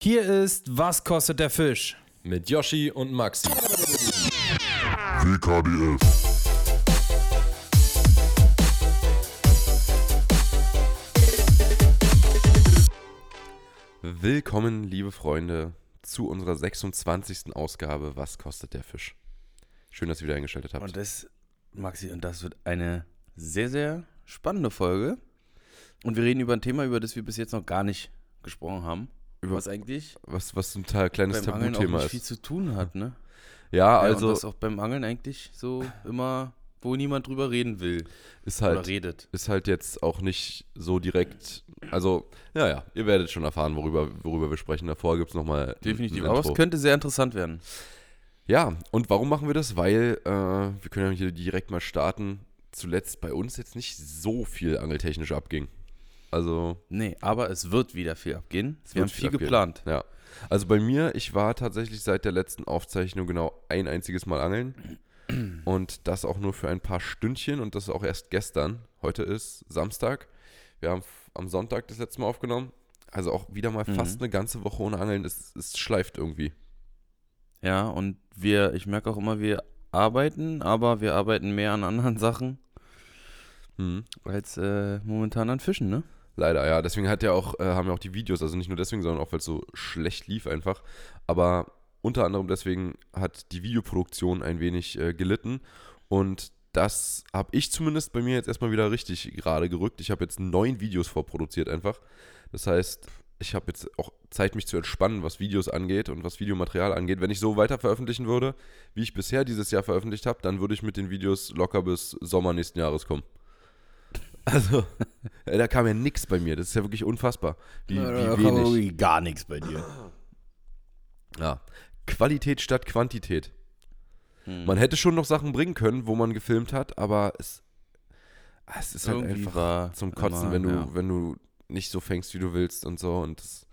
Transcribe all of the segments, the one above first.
Hier ist Was kostet der Fisch? Mit Yoshi und Maxi. WKDF. Willkommen, liebe Freunde, zu unserer 26. Ausgabe Was kostet der Fisch? Schön, dass ihr wieder eingeschaltet habt. Und das, Maxi, und das wird eine sehr, sehr spannende Folge. Und wir reden über ein Thema, über das wir bis jetzt noch gar nicht gesprochen haben. Über- was eigentlich was, was ein Teil, kleines beim Angeln auch Tabuthema nicht viel zu tun hat, ne? Ja, Ja, und also das auch beim Angeln eigentlich so immer, wo niemand drüber reden will ist oder halt, redet. ist halt jetzt auch nicht so direkt. Also, ja, ja, ihr werdet schon erfahren, worüber, worüber wir sprechen. Davor gibt es nochmal. Definitiv. Aber es könnte sehr interessant werden. Ja, und warum machen wir das? Weil äh, wir können ja hier direkt mal starten. Zuletzt bei uns jetzt nicht so viel angeltechnisch abging. Also, Nee, aber es wird wieder viel abgehen. Es wir haben viel abgehen. geplant. ja. Also bei mir, ich war tatsächlich seit der letzten Aufzeichnung genau ein einziges Mal angeln. Und das auch nur für ein paar Stündchen und das auch erst gestern. Heute ist Samstag. Wir haben am Sonntag das letzte Mal aufgenommen. Also auch wieder mal Mhm. fast eine ganze Woche ohne Angeln. Es, es schleift irgendwie. Ja, und wir, ich merke auch immer, wir arbeiten, aber wir arbeiten mehr an anderen Sachen Hm. als äh, momentan an Fischen, ne? Leider, ja. Deswegen hat ja auch, äh, haben ja auch die Videos, also nicht nur deswegen, sondern auch, weil es so schlecht lief einfach. Aber unter anderem deswegen hat die Videoproduktion ein wenig äh, gelitten. Und das habe ich zumindest bei mir jetzt erstmal wieder richtig gerade gerückt. Ich habe jetzt neun Videos vorproduziert einfach. Das heißt, ich habe jetzt auch Zeit, mich zu entspannen, was Videos angeht und was Videomaterial angeht. Wenn ich so weiter veröffentlichen würde, wie ich bisher dieses Jahr veröffentlicht habe, dann würde ich mit den Videos locker bis Sommer nächsten Jahres kommen. Also, da kam ja nichts bei mir. Das ist ja wirklich unfassbar. Wie, wie wenig. gar nichts bei dir. Ja. Qualität statt Quantität. Hm. Man hätte schon noch Sachen bringen können, wo man gefilmt hat, aber es, es ist halt Irgendwie einfach war zum Kotzen, immer, wenn du, ja. wenn du nicht so fängst, wie du willst und so und das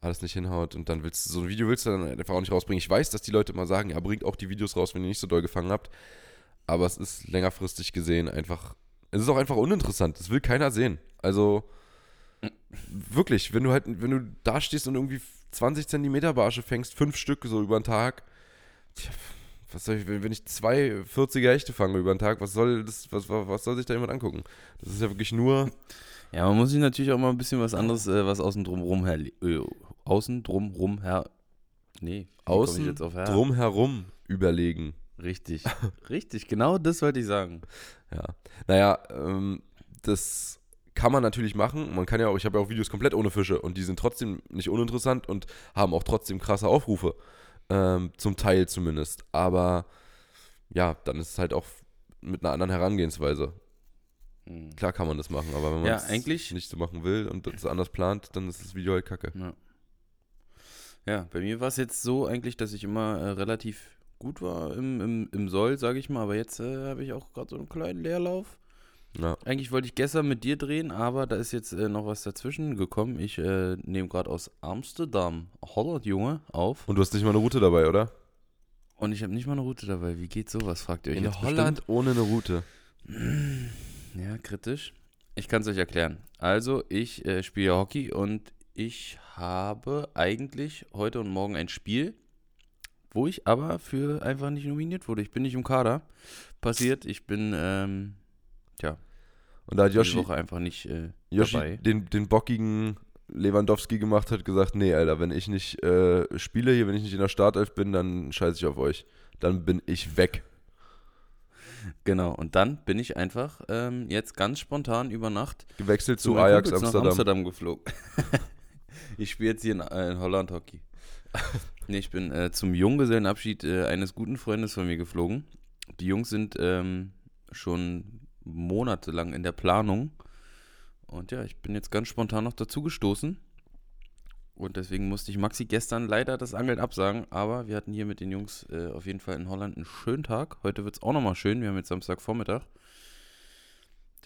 alles nicht hinhaut und dann willst du so ein Video willst du dann einfach auch nicht rausbringen. Ich weiß, dass die Leute immer sagen, ja, bringt auch die Videos raus, wenn ihr nicht so doll gefangen habt, aber es ist längerfristig gesehen einfach, es ist auch einfach uninteressant. Das will keiner sehen. Also wirklich, wenn du halt, wenn du da stehst und irgendwie 20 Zentimeter Barsche fängst, fünf Stück so über den Tag, tja, was soll ich, wenn ich zwei 40er Hechte fange über den Tag, was soll das, was, was soll sich da jemand angucken? Das ist ja wirklich nur, Ja, man muss sich natürlich auch mal ein bisschen was anderes, äh, was außen drum rum her, äh, außen drum rum her, nee, außen drumherum überlegen. Richtig, richtig, genau das wollte ich sagen. Ja. Naja, ähm, das kann man natürlich machen. Man kann ja auch, ich habe ja auch Videos komplett ohne Fische und die sind trotzdem nicht uninteressant und haben auch trotzdem krasse Aufrufe. Ähm, zum Teil zumindest. Aber ja, dann ist es halt auch mit einer anderen Herangehensweise. Hm. Klar kann man das machen, aber wenn man Ja, es nicht so machen will und es anders plant, dann ist das Video halt kacke. Ja, bei mir war es jetzt so eigentlich, dass ich immer äh, relativ gut war im, im, im Soll, sage ich mal, aber jetzt äh, habe ich auch gerade so einen kleinen Leerlauf. Ja. Eigentlich wollte ich gestern mit dir drehen, aber da ist jetzt äh, noch was dazwischen gekommen. Ich äh, nehme gerade aus Amsterdam, Holland, Junge, auf. Und du hast nicht mal eine Route dabei, oder? Und ich habe nicht mal eine Route dabei. Wie geht sowas, fragt ihr euch In jetzt Holland ohne eine Route. bestimmt. Ja, kritisch. Ich kann es euch erklären. Also, ich äh, spiele Hockey und ich habe eigentlich heute und morgen ein Spiel, wo ich aber für einfach nicht nominiert wurde. Ich bin nicht im Kader. Passiert, ich bin, ähm, tja, Und da hat Yoshi, Woche einfach nicht äh, Yoshi dabei. den, den bockigen Lewandowski gemacht hat, gesagt, nee, Alter, wenn ich nicht äh, spiele hier, wenn ich nicht in der Startelf bin, dann scheiße ich auf euch. Dann bin ich weg. Genau, und dann bin ich einfach ähm, jetzt ganz spontan über Nacht Gewechselt zu, Ajax Amsterdam. nach Amsterdam geflogen. ich spiele jetzt hier in, äh, in Holland Hockey. Nee, ich bin äh, zum Junggesellenabschied äh, eines guten Freundes von mir geflogen. Die Jungs sind ähm, schon monatelang in der Planung. Und ja, ich bin jetzt ganz spontan noch dazu gestoßen. Und deswegen musste ich Maxi gestern leider das Angeln absagen. Aber wir hatten hier mit den Jungs äh, auf jeden Fall in Holland einen schönen Tag. Heute wird es auch nochmal schön. Wir haben jetzt Samstagvormittag.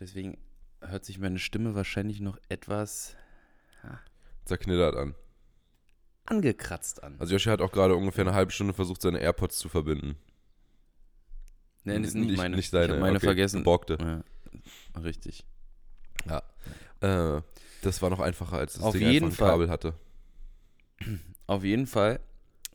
Deswegen hört sich meine Stimme wahrscheinlich noch etwas Zerknittert an. Angekratzt an. Also Yoshi hat auch gerade ungefähr eine halbe Stunde versucht, seine AirPods zu verbinden. nee, das ist nicht nicht- meine. nicht seine, ich meine okay, vergessen. geborgte. Ja, richtig. Ja. Äh, das war noch einfacher, als das Auf Ding jeden einfach ein Fall. Kabel hatte. Auf jeden Fall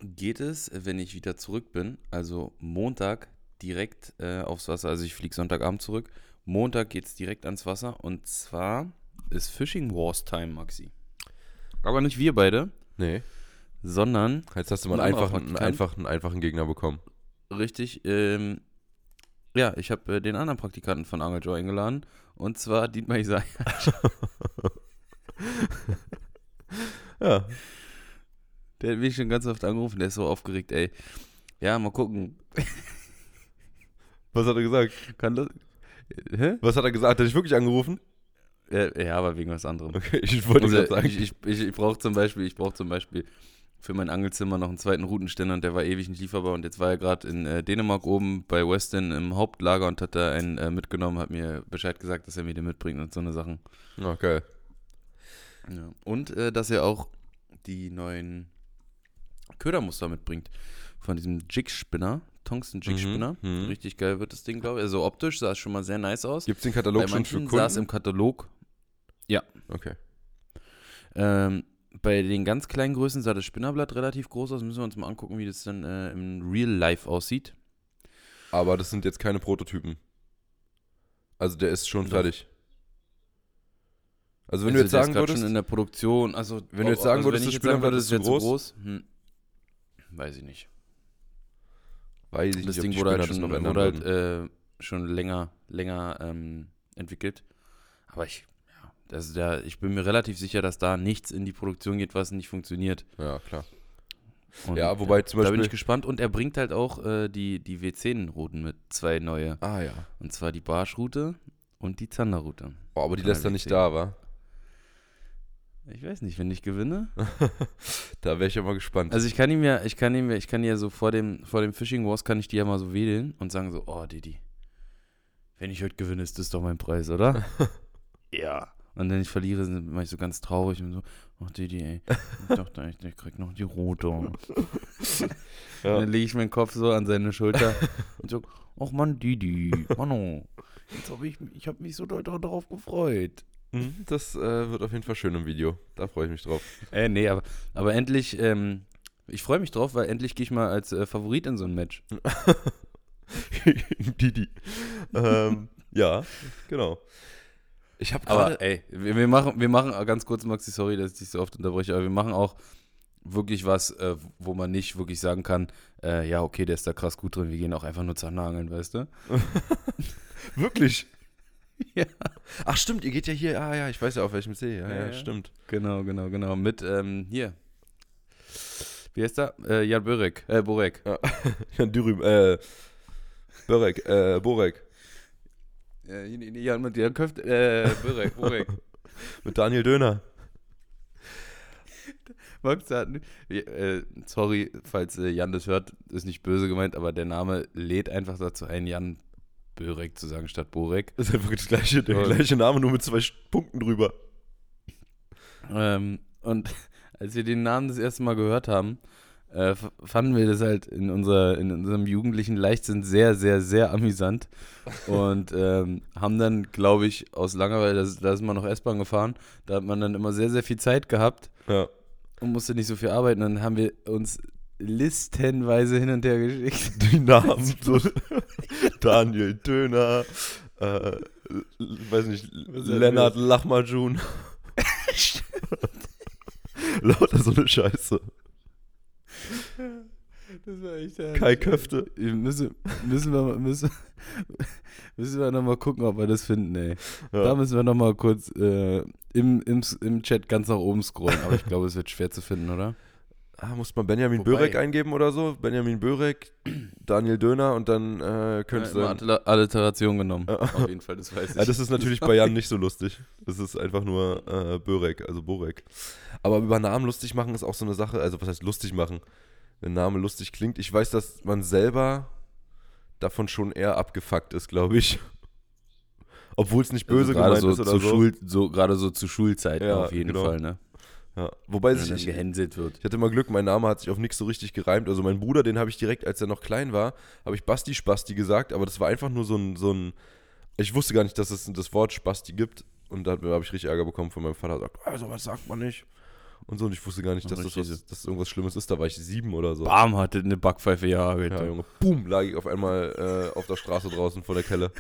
geht es, wenn ich wieder zurück bin, also Montag direkt äh, aufs Wasser. Also ich fliege Sonntagabend zurück. Montag geht es direkt ans Wasser. Und zwar ist Fishing Wars Time, Maxi. Aber nicht wir beide, Nee. Sondern Jetzt hast du mal Ein einen einfachen, einen, einfachen, einfachen Gegner bekommen. richtig, ähm, ja, ich habe äh, den anderen Praktikanten von Angeljoy eingeladen. Und zwar Dietmar Isai. Ja. Der hat mich schon ganz oft angerufen. Der ist so aufgeregt, ey. Ja, mal gucken. Was hat er gesagt? Kann das. Hä? Was hat er gesagt? Hat er dich wirklich angerufen? Äh, ja, aber wegen was anderem. Okay, ich wollte Also, gerade sagen. ich ich, ich, ich brauche zum Beispiel, ich brauche zum Beispiel für mein Angelzimmer noch einen zweiten Routenständer und der war ewig nicht lieferbar und jetzt war er gerade in äh, Dänemark oben bei Weston im Hauptlager und hat da einen äh, mitgenommen, hat mir Bescheid gesagt, dass er mir den mitbringt und so eine Sachen. Okay. Ja. Und äh, dass er auch die neuen Ködermuster mitbringt von diesem Jig-Spinner, Tungsten Jig-Spinner. Mhm, mhm. Richtig geil wird das Ding, glaube ich. Also optisch sah es schon mal sehr nice aus. Gibt es den Katalog schon für manchen sah es im Kunden? Katalog Okay. Ähm, bei den ganz kleinen Größen sah das Spinnerblatt relativ groß aus. Müssen wir uns mal angucken, wie das dann äh, im Real Life aussieht. Aber das sind jetzt keine Prototypen. Also der ist schon Doch. fertig. Also wenn Also du jetzt sagen würdest, schon in der Produktion, also Wenn du jetzt sagen also würdest, das Spinnerblatt ist zu wäre groß? hm, weiß ich nicht. weiß ich Das nicht, Ding die wurde halt schon, wurde halt, äh, schon länger, länger ähm, entwickelt. Aber ich, ist ja, ich bin mir relativ sicher, dass da nichts in die Produktion geht, was nicht funktioniert. Ja, klar. Und, Ja, wobei zum Da bin Beispiel- ich gespannt und er bringt halt auch äh, die, die W10-Routen mit, zwei neue. Ah ja. Und zwar die Barschroute und die Zanderroute. Oh, aber die lässt er nicht da, wa? Ich weiß nicht, wenn ich gewinne. Da wäre ich ja mal gespannt. Also ich kann ihm ja, ich kann ihm, ja- ich kann ja so vor dem, vor dem Fishing Wars kann ich die ja mal so wedeln und sagen so, oh Didi, wenn ich heute gewinne, ist das doch mein Preis, oder? ja. Und wenn ich verliere, mache ich so ganz traurig und so, ach Didi, ey, ich dachte echt, ich krieg noch die rote. Ja. dann lege ich meinen Kopf so an seine Schulter und so, ach Mann, Didi, Manno, jetzt habe ich, ich habe mich so doll darauf gefreut. Mhm, Das äh, wird auf jeden Fall schön im Video. Da freue ich mich drauf. Äh, nee, aber, aber endlich, ähm, ich freue mich drauf, weil endlich gehe ich mal als äh, Favorit in so ein Match. Didi. ähm, ja, genau. Ich habe Aber gerade. ey, wir, wir, machen, wir machen äh, ganz kurz, Maxi, sorry, dass ich dich so oft unterbreche, aber wir machen auch wirklich was, äh, wo man nicht wirklich sagen kann, äh, ja, okay, der ist da krass gut drin, wir gehen auch einfach nur Zahnnageln, weißt du? Wirklich? Ja. Ach, stimmt, ihr geht ja hier. Ah, ja, ich weiß ja, auf welchem See. Ja, Ja, ja, ja. stimmt. Genau, genau, genau. Mit, ähm, hier. Wie heißt er? Äh, Jan Börek. Äh, Borek. Jan Dürüm, äh. Börek, äh, Borek. Äh, Jan mit Jan Köft, äh, Börek, Borek. Mit Daniel Döner. Max hat, äh, sorry, falls äh, Jan das hört, ist nicht böse gemeint, aber der Name lädt einfach dazu ein, Jan Börek zu sagen statt Borek. Das ist einfach das gleiche, der gleiche Name, nur mit zwei Punkten drüber. Ähm, und als wir den Namen das erste Mal gehört haben, äh, fanden wir das halt in, unserer, in unserem jugendlichen Leichtsinn sehr, sehr, sehr amüsant. Und ähm, haben dann, glaube ich, aus Langeweile, da, da ist man noch S-Bahn gefahren, da hat man dann immer sehr, sehr viel Zeit gehabt Ja. und musste nicht so viel arbeiten. Dann haben wir uns listenweise hin und her geschickt. Die Namen. So. Daniel Döner. Äh, weiß nicht, Lennart Lachmajun. Lauter so eine Scheiße. Das war echt Kai Köfte. Müssen, müssen wir, müssen, müssen wir nochmal gucken, ob wir das finden, ey. Da Ja. müssen wir nochmal kurz äh, im, im, im Chat ganz nach oben scrollen. Aber ich glaube, es wird schwer zu finden, oder? Ah, muss man Benjamin Wobei- Börek eingeben oder so? Benjamin Börek, Daniel Döner und dann äh, könnte es Ja, dann. immer Alliter- Alliteration genommen. Auf jeden Fall, das weiß ich. Ja, das ist natürlich bei Jan nicht so lustig. Das ist einfach nur äh, Börek, also Borek. Aber über Namen lustig machen ist auch so eine Sache. Also, was heißt lustig machen? Wenn Name lustig klingt. Ich weiß, dass man selber davon schon eher abgefuckt ist, glaube ich. Obwohl es nicht böse also gemeint so, ist oder zu so. Schul, so. Gerade so zu Schulzeiten Ja, auf jeden genau. Fall, ne? Ja. Wobei sich, dann ich, gehänselt wird. ich hatte mal Glück, mein Name hat sich auf nichts so richtig gereimt. Also mein Bruder, den habe ich direkt, als er noch klein war, habe ich Basti Spasti gesagt, aber das war einfach nur so ein, so ein ich wusste gar nicht, dass es das Wort Spasti gibt und da habe ich richtig Ärger bekommen von meinem Vater, sagt, also was sagt man nicht? und so. Und ich wusste gar nicht, dass das, was, dass das irgendwas Schlimmes ist. Da war ich sieben oder so. Bam, hatte eine Backpfeife gehagelt. Ja, Junge, boom, lag ich auf einmal äh, auf der Straße draußen vor der Kelle.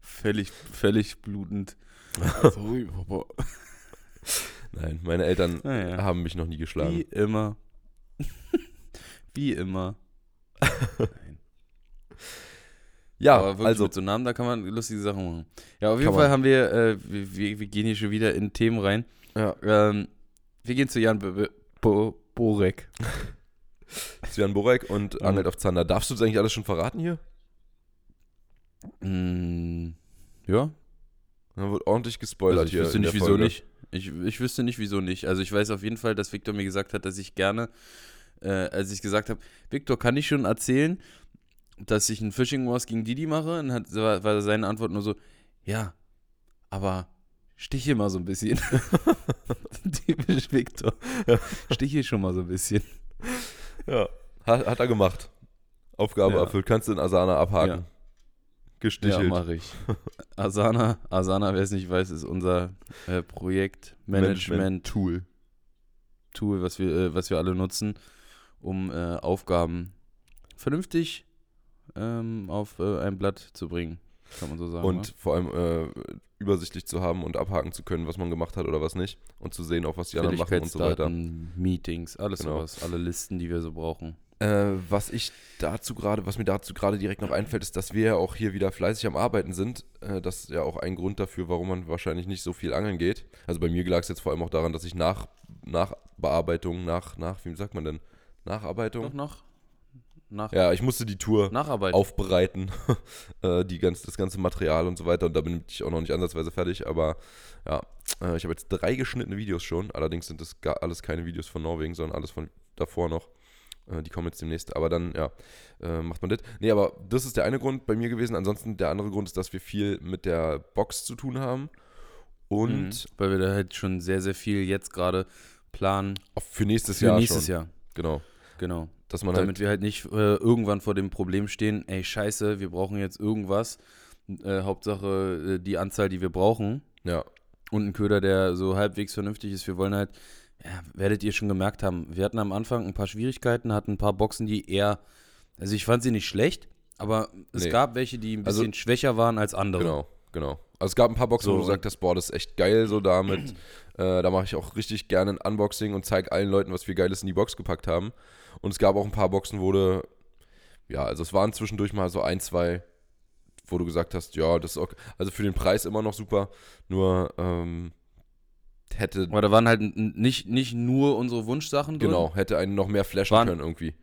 Völlig, völlig blutend. Sorry, Papa. Nein, meine Eltern Naja. haben mich noch nie geschlagen. Wie immer. Wie immer. Nein. Ja, Aber wirklich also mit so Namen, da kann man lustige Sachen machen. Ja, auf jeden Fall man. haben wir, äh, wir, wir, gehen hier schon wieder in Themen rein. Ja. Ähm, wir gehen zu Jan Bo Bo Borek. Sven Borek und Mhm. angelt auf Zander. Darfst du das eigentlich alles schon verraten hier? Mm, ja, Da wird ordentlich gespoilert also ich hier. wüsste nicht, wieso Folge. nicht. Ich, ich wüsste nicht, wieso nicht. Also ich weiß auf jeden Fall, dass Victor mir gesagt hat, dass ich gerne, äh, als ich gesagt habe, Victor, kann ich schon erzählen, dass ich ein Fishing Wars gegen Didi mache? Und hat, war, war seine Antwort nur so, ja, aber stiche mal so ein bisschen. Typisch Victor. Stiche schon mal so ein bisschen. Ja, hat, hat er gemacht. Aufgabe Ja. erfüllt. Kannst du in Asana abhaken. Ja. Gestichelt. Ja, mache ich. Asana, Asana, wer es nicht weiß, ist unser äh, Projektmanagement-Tool, Tool, was wir, äh, was wir alle nutzen, um äh, Aufgaben vernünftig ähm, auf äh, ein Blatt zu bringen, kann man so sagen. und vor allem äh, übersichtlich zu haben und abhaken zu können, was man gemacht hat oder was nicht. Und zu sehen, auch was die ne? anderen machen und so weiter. Meetings, alles Genau. sowas, alle Listen, die wir so brauchen. Äh, was ich dazu gerade, was mir dazu gerade direkt noch einfällt, ist, dass wir ja auch hier wieder fleißig am Arbeiten sind. Äh, das ist ja auch ein Grund dafür, warum man wahrscheinlich nicht so viel angeln geht. Also bei mir lag es jetzt vor allem auch daran, dass ich nach, nach Bearbeitung, nach, nach, wie sagt man denn? Nacharbeitung? Doch noch? Nach, Ja, ich musste die Tour aufbereiten, äh, die ganz, das ganze Material und so weiter. Und da bin ich auch noch nicht ansatzweise fertig. Aber ja, äh, ich habe jetzt drei geschnittene Videos schon. Allerdings sind das gar alles keine Videos von Norwegen, sondern alles von davor noch. Äh, die kommen jetzt demnächst. Aber dann, ja, äh, macht man das. Nee, aber das ist der eine Grund bei mir gewesen. Ansonsten der andere Grund ist, dass wir viel mit der Box zu tun haben. Und Mhm. Weil wir da halt schon sehr, sehr viel jetzt gerade planen für nächstes für Jahr nächstes schon. Jahr. Genau. Genau. Dass man Damit wir halt nicht äh, irgendwann vor dem Problem stehen, ey, scheiße, wir brauchen jetzt irgendwas. Äh, Hauptsache äh, die Anzahl, die wir brauchen. halt, ja, Und ein Köder, der so halbwegs vernünftig ist. Wir wollen halt, ja, werdet ihr schon gemerkt haben, wir hatten am Anfang ein paar Schwierigkeiten, hatten ein paar Boxen, die eher, also ich fand sie nicht schlecht, aber es Nee. gab welche, die ein Also- bisschen schwächer waren als andere. Genau, genau. Also es gab ein paar Boxen, So, wo du gesagt hast, boah, das ist echt geil so damit. äh, da mache ich auch richtig gerne ein Unboxing und zeige allen Leuten, was wir Geiles in die Box gepackt haben. Und es gab auch ein paar Boxen, wo du, ja, also es waren zwischendurch mal so ein, zwei, wo du gesagt hast, ja, das ist okay. Also für den Preis immer noch super, nur ähm, hätte, Aber da waren halt nicht, nicht nur unsere Wunschsachen drin. genau, hätte einen noch mehr flashen Waren- können irgendwie.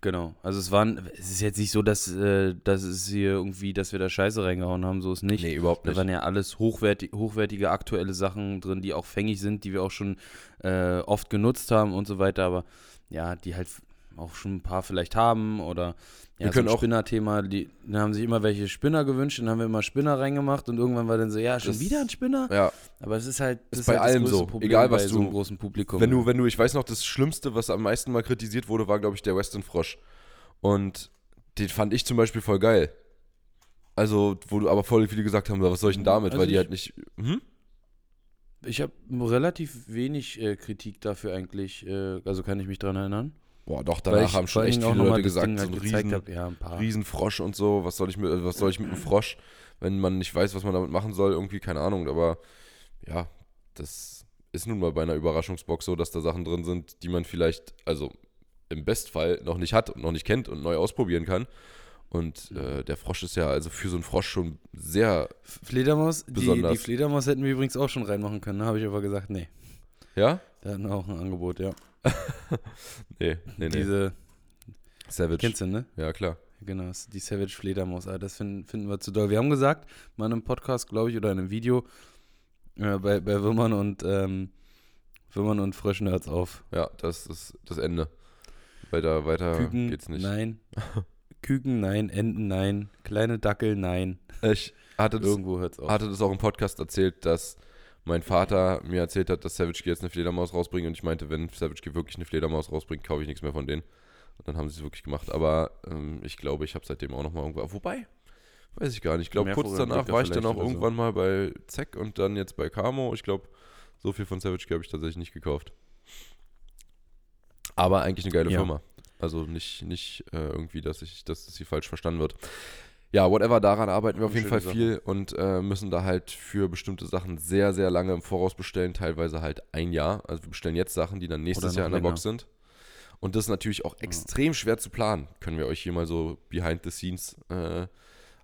Genau. Also es waren, es ist jetzt nicht so, dass, äh, dass es hier irgendwie, dass wir da Scheiße reingehauen haben, so ist nicht. Nee, überhaupt Da nicht. waren ja alles hochwertig, hochwertige aktuelle Sachen drin, die auch fängig sind, die wir auch schon äh, oft genutzt haben und so weiter, aber ja, die halt auch schon ein paar vielleicht haben oder ja, Wir können so ein auch- Spinner-Thema, die dann haben sich immer welche Spinner gewünscht, dann haben wir immer Spinner reingemacht und irgendwann war dann so, ja, schon Das- wieder ein Spinner? Ja, Aber es ist halt, das Ist bei halt allem so. Problem Egal, was bei so du- einem großen Publikum. Wenn du, wenn du, ich weiß noch, das Schlimmste, was am meisten mal kritisiert wurde, war, glaube ich, der Western Frosch. Und den fand ich zum Beispiel voll geil. Also, wo du aber voll viele gesagt haben, was soll ich denn damit? Also weil die halt nicht. Hm? Ich habe relativ wenig äh, Kritik dafür eigentlich, äh, also kann ich mich dran erinnern. Boah, doch, danach ich haben schon echt viele Leute gesagt, so ein riesen, hab. Ja. Riesenfrosch und so, was soll ich mit, was soll ich mit einem Frosch, wenn man nicht weiß, was man damit machen soll, irgendwie, keine Ahnung, aber ja, das ist nun mal bei einer Überraschungsbox so, dass da Sachen drin sind, die man vielleicht, also im Bestfall noch nicht hat und noch nicht kennt und neu ausprobieren kann. Und äh, der Frosch ist ja also für so einen Frosch schon sehr, Fledermaus, die, Besonders. die Fledermaus hätten wir übrigens auch schon reinmachen können, ne? habe ich aber gesagt, nee. ja? Da hatten wir auch ein Angebot, ja. Nee, nee, nee. Diese, Savage. kennst du, ne? Ja, klar. Genau, die Savage Fledermaus. Ah, das finden, finden wir zu doll. Wir haben gesagt, mal in einem Podcast, glaube ich, oder in einem Video, äh, bei, bei Würmern und ähm, Würmern und Fröschen hört's auf. Ja, das ist das Ende. Weiter, weiter Küken, geht's nicht. nein. Küken, nein. Enten, nein. Kleine Dackel, nein. Ich hatte das Irgendwo hört's auf. hatte das auch im Podcast erzählt, dass mein Vater mir erzählt hat, dass Savage jetzt eine Fledermaus rausbringt und ich meinte, wenn Savage wirklich eine Fledermaus rausbringt, kaufe ich nichts mehr von denen. Und dann haben sie es wirklich gemacht. Aber ähm, ich glaube, ich habe seitdem auch nochmal irgendwo. Wobei, weiß ich gar nicht. Ich glaube, kurz danach war ich dann auch oder so. irgendwann mal bei Zack und dann jetzt bei Camo. Ich glaube, so viel von Savage habe ich tatsächlich nicht gekauft. Aber eigentlich eine geile Ja. Firma. Also nicht, nicht äh, irgendwie, dass ich, dass das hier falsch verstanden wird. Ja, whatever, daran arbeiten wir auf jeden Fall viel und äh, müssen da halt für bestimmte Sachen sehr, sehr lange im Voraus bestellen, teilweise halt ein Jahr. Also wir bestellen jetzt Sachen, die dann nächstes Jahr in der Box sind. Und das ist natürlich auch extrem schwer zu planen. Können wir euch hier mal so behind the scenes äh,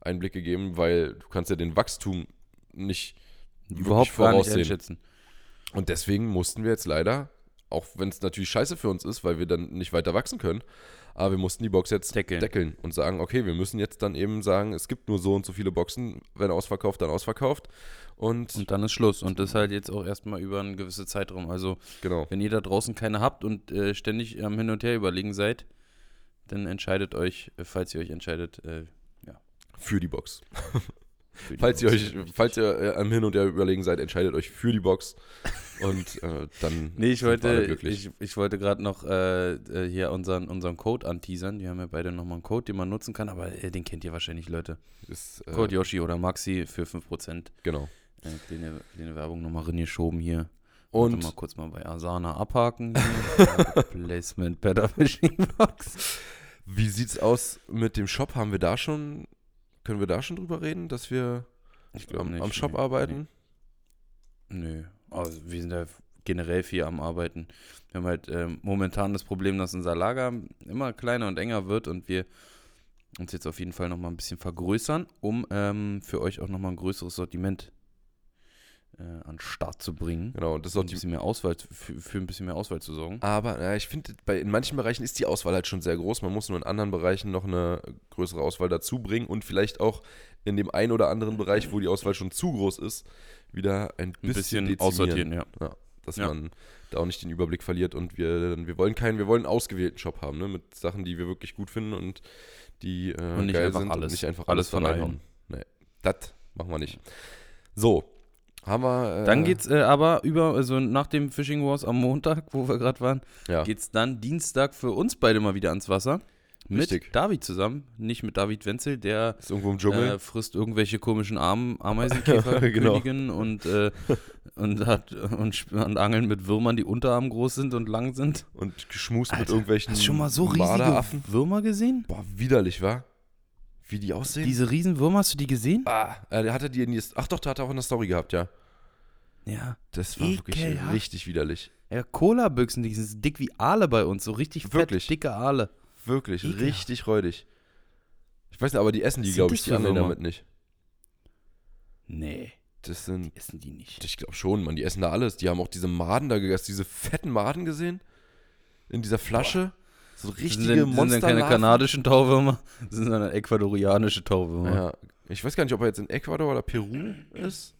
Einblicke geben, weil du kannst ja den Wachstum nicht Überhaupt gar nicht voraussehen. einschätzen. Und deswegen mussten wir jetzt leider, auch wenn es natürlich scheiße für uns ist, weil wir dann nicht weiter wachsen können, aber wir mussten die Box jetzt Deckeln. deckeln und sagen, okay, wir müssen jetzt dann eben sagen, es gibt nur so und so viele Boxen, wenn ausverkauft, dann ausverkauft. Und, Und dann ist Schluss. Und das halt jetzt auch erstmal über einen gewissen Zeitraum. Also, genau, wenn ihr da draußen keine habt und äh, ständig am Hin und Her überlegen seid, dann entscheidet euch, äh, falls ihr euch entscheidet, äh, für die Box. Falls ihr euch, falls ihr äh, am Hin und Her überlegen seid, entscheidet euch für die Box. Und äh, dann Nee, ich wir wollte, ich, ich wollte gerade noch äh, äh, hier unseren, unseren Code anteasern. Die haben ja beide nochmal einen Code, den man nutzen kann, aber äh, den kennt ihr wahrscheinlich, Leute. ist, Code Yoshi oder Maxi für 5%. Genau. Äh, kleine, kleine Werbung nochmal reingeschoben hier. Und Warte mal kurz mal bei Asana abhaken. Placement Better Fishing Box. wie sieht's aus mit dem Shop? Haben wir da schon, können wir da schon drüber reden, dass wir am, nicht, am Shop nee, arbeiten? Nö, also wir sind ja generell viel am Arbeiten. Wir haben halt ähm, momentan das Problem, dass unser Lager immer kleiner und enger wird und wir uns jetzt auf jeden Fall nochmal ein bisschen vergrößern, um ähm, für euch auch nochmal ein größeres Sortiment äh, an den Start zu bringen. Genau, und das ist Um auch ein die bisschen mehr Auswahl, für, für ein bisschen mehr Auswahl zu sorgen. Aber ja, ich finde, in manchen Bereichen ist die Auswahl halt schon sehr groß. Man muss nur in anderen Bereichen noch eine größere Auswahl dazu bringen und vielleicht auch in dem einen oder anderen Bereich, wo die Auswahl schon zu groß ist, wieder ein Ein bisschen, bisschen dezimieren, aussortieren, ja. dass Ja. man da auch nicht den Überblick verliert und wir, wir wollen keinen, wir wollen einen ausgewählten Shop haben, ne, mit Sachen, die wir wirklich gut finden und die äh, Und nicht geil einfach sind alles. und nicht einfach Alles alles, von reinhauen. Nee, das machen wir nicht. So, haben wir. Äh, Dann geht's äh, aber über, also nach dem Fishing Wars am Montag, wo wir gerade waren, ja, geht's dann Dienstag für uns beide mal wieder ans Wasser. Mit Richtig. David zusammen, nicht mit David Wenzel, der ist irgendwo im Dschungel. äh, frisst irgendwelche komischen Arm Ameisenkäfer Genau. Und, äh, und hat und, und angeln mit Würmern, die Unterarm groß sind und lang sind. und geschmust mit Alter, irgendwelchen Hast du schon mal so riesige. Würmer gesehen? Boah, widerlich, wa? Wie die aussehen? Diese riesen Würmer, hast du die gesehen? ah, äh, der hatte die in die, Ach doch, der hat auch in der Story gehabt, ja. Ja. Das war wirklich Ekelhaft. richtig widerlich. Ja, Cola-Büchsen, die sind dick wie Aale bei uns, so richtig fett, Wirklich? dicke Aale. Wirklich, Ekelhaft. richtig räudig. Ich weiß nicht, aber die essen die, glaube ich, die Würmer? damit nicht. Nee, Das sind, essen die nicht. ich glaube schon, man, die essen da alles. Die haben auch diese Maden da gegessen, diese fetten Maden gesehen? In dieser Flasche? So Das richtige sind, sind dann Monster. keine kanadischen Tauwürmer, das sind dann ecuadorianische Tauwürmer. Ja, ich weiß gar nicht, ob er jetzt in Ecuador oder Peru ist.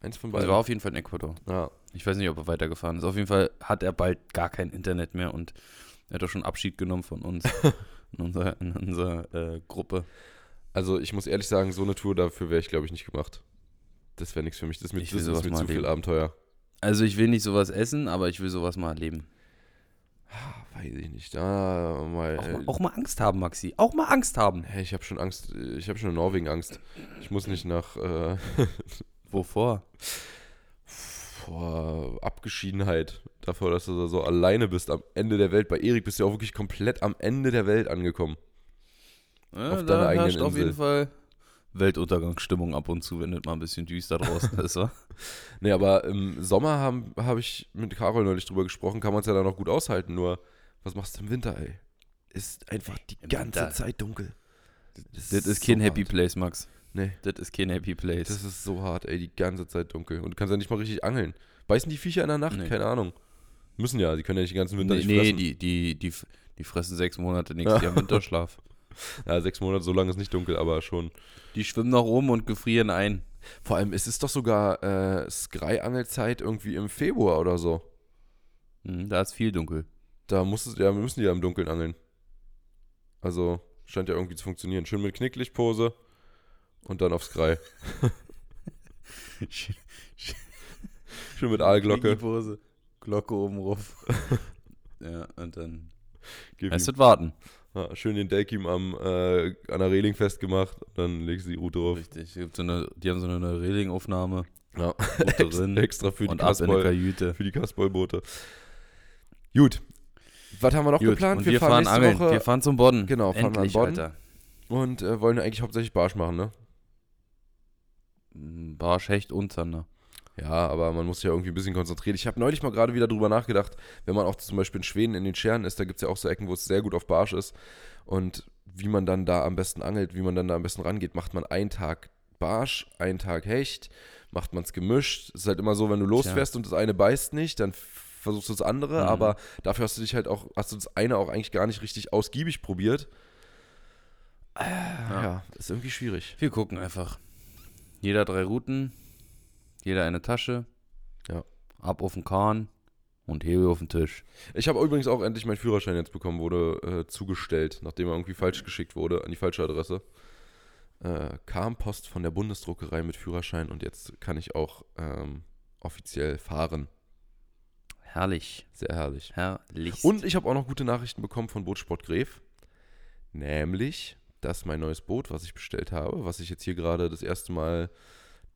Eins von Das beiden. war auf jeden Fall in Ecuador. ja. Ich weiß nicht, ob er weitergefahren ist. Auf jeden Fall hat er bald gar kein Internet mehr und er hat auch schon Abschied genommen von uns in unserer, in unserer äh, Gruppe. Also ich muss ehrlich sagen, so eine Tour dafür wäre ich, glaube ich, nicht gemacht. Das wäre nichts für mich. Das ist mir, Ich will das ist mir zu viel erleben. Abenteuer. Also ich will nicht sowas essen, aber ich will sowas mal erleben. Weiß ich nicht. Ah, mal, Auch, mal, auch mal Angst haben, Maxi. Auch mal Angst haben. Hey, ich habe schon Angst. Ich habe schon in Norwegen Angst. Ich muss nicht nach äh, Wovor? vor Abgeschiedenheit davor, dass du da so alleine bist am Ende der Welt. Bei Erik bist du ja auch wirklich komplett am Ende der Welt angekommen. Ja, Auf deiner eigenen herrscht auf Insel. jeden Fall Weltuntergangsstimmung ab und zu, wenn es mal ein bisschen düster draußen ist, wa? Nee, aber im Sommer habe hab ich mit Carol neulich drüber gesprochen, kann man es ja dann noch gut aushalten. Nur, was machst du im Winter, ey? Ist einfach die Im ganze Winter. Zeit dunkel. Das ist kein so Happy hart. Place, Max. Nee, Das ist kein Happy Place. das ist so hart, ey, die ganze Zeit dunkel. Und du kannst ja nicht mal richtig angeln. Beißen die Viecher in der Nacht? Nee. Keine Ahnung. Müssen ja, die können ja nicht den ganzen Winter nee, nicht nee fressen. die, die, die, f- die fressen sechs Monate nächstes Jahr Winterschlaf. Ja, sechs Monate, so lange ist nicht dunkel, aber schon. Die schwimmen noch rum und gefrieren ein. Vor allem, es ist doch sogar äh, Sky-Angelzeit irgendwie im Februar oder so. Hm, da ist viel dunkel. Da muss es, ja, müssen die ja im Dunkeln angeln. Also, scheint ja irgendwie zu funktionieren. Schön mit Knicklichtpose und dann aufs Sky. Schön mit Aalglocke. Pose. Glocke oben ruf. ja, und dann Gib es warten. Ja, schön den Delkim am, äh, an der Reling festgemacht dann legst du die Route drauf. Richtig. So eine, die haben so eine Relingaufnahme. Ja. Drin Extra für die Kasperl, für die Kasperlboote. Gut. Was haben wir noch Gut, geplant? und wir, fahren, nächste angeln. Woche Wir fahren zum Bodden. Genau, fahren wir an Endlich, Bodden. Alter. und äh, wollen eigentlich hauptsächlich Barsch machen, ne? Mm, Barsch, Hecht und Zander. Ja, aber man muss sich ja irgendwie ein bisschen konzentrieren. Ich habe neulich mal gerade wieder drüber nachgedacht, wenn man auch zum Beispiel in Schweden in den Scheren ist, da gibt es ja auch so Ecken, wo es sehr gut auf Barsch ist. Und wie man dann da am besten angelt, wie man dann da am besten rangeht, macht man einen Tag Barsch, einen Tag Hecht, macht man es gemischt. Es ist halt immer so, wenn du losfährst und das eine beißt nicht, dann versuchst du das andere, Mhm. aber dafür hast du dich halt auch, hast du das eine auch eigentlich gar nicht richtig ausgiebig probiert. ja. ja, ist irgendwie schwierig. Wir gucken einfach. Jeder drei Routen, jeder eine Tasche. Ja. Ab auf den Kahn und Hebel auf den Tisch. Ich habe übrigens auch endlich meinen Führerschein jetzt bekommen, wurde äh, zugestellt, nachdem er irgendwie falsch geschickt wurde, an die falsche Adresse. Äh, kam Post von der Bundesdruckerei mit Führerschein und jetzt kann ich auch ähm, offiziell fahren. Herrlich. Sehr herrlich. Herrlich. Und ich habe auch noch gute Nachrichten bekommen von Bootsport Gref. Nämlich, dass mein neues Boot, was ich bestellt habe, was ich jetzt hier gerade das erste Mal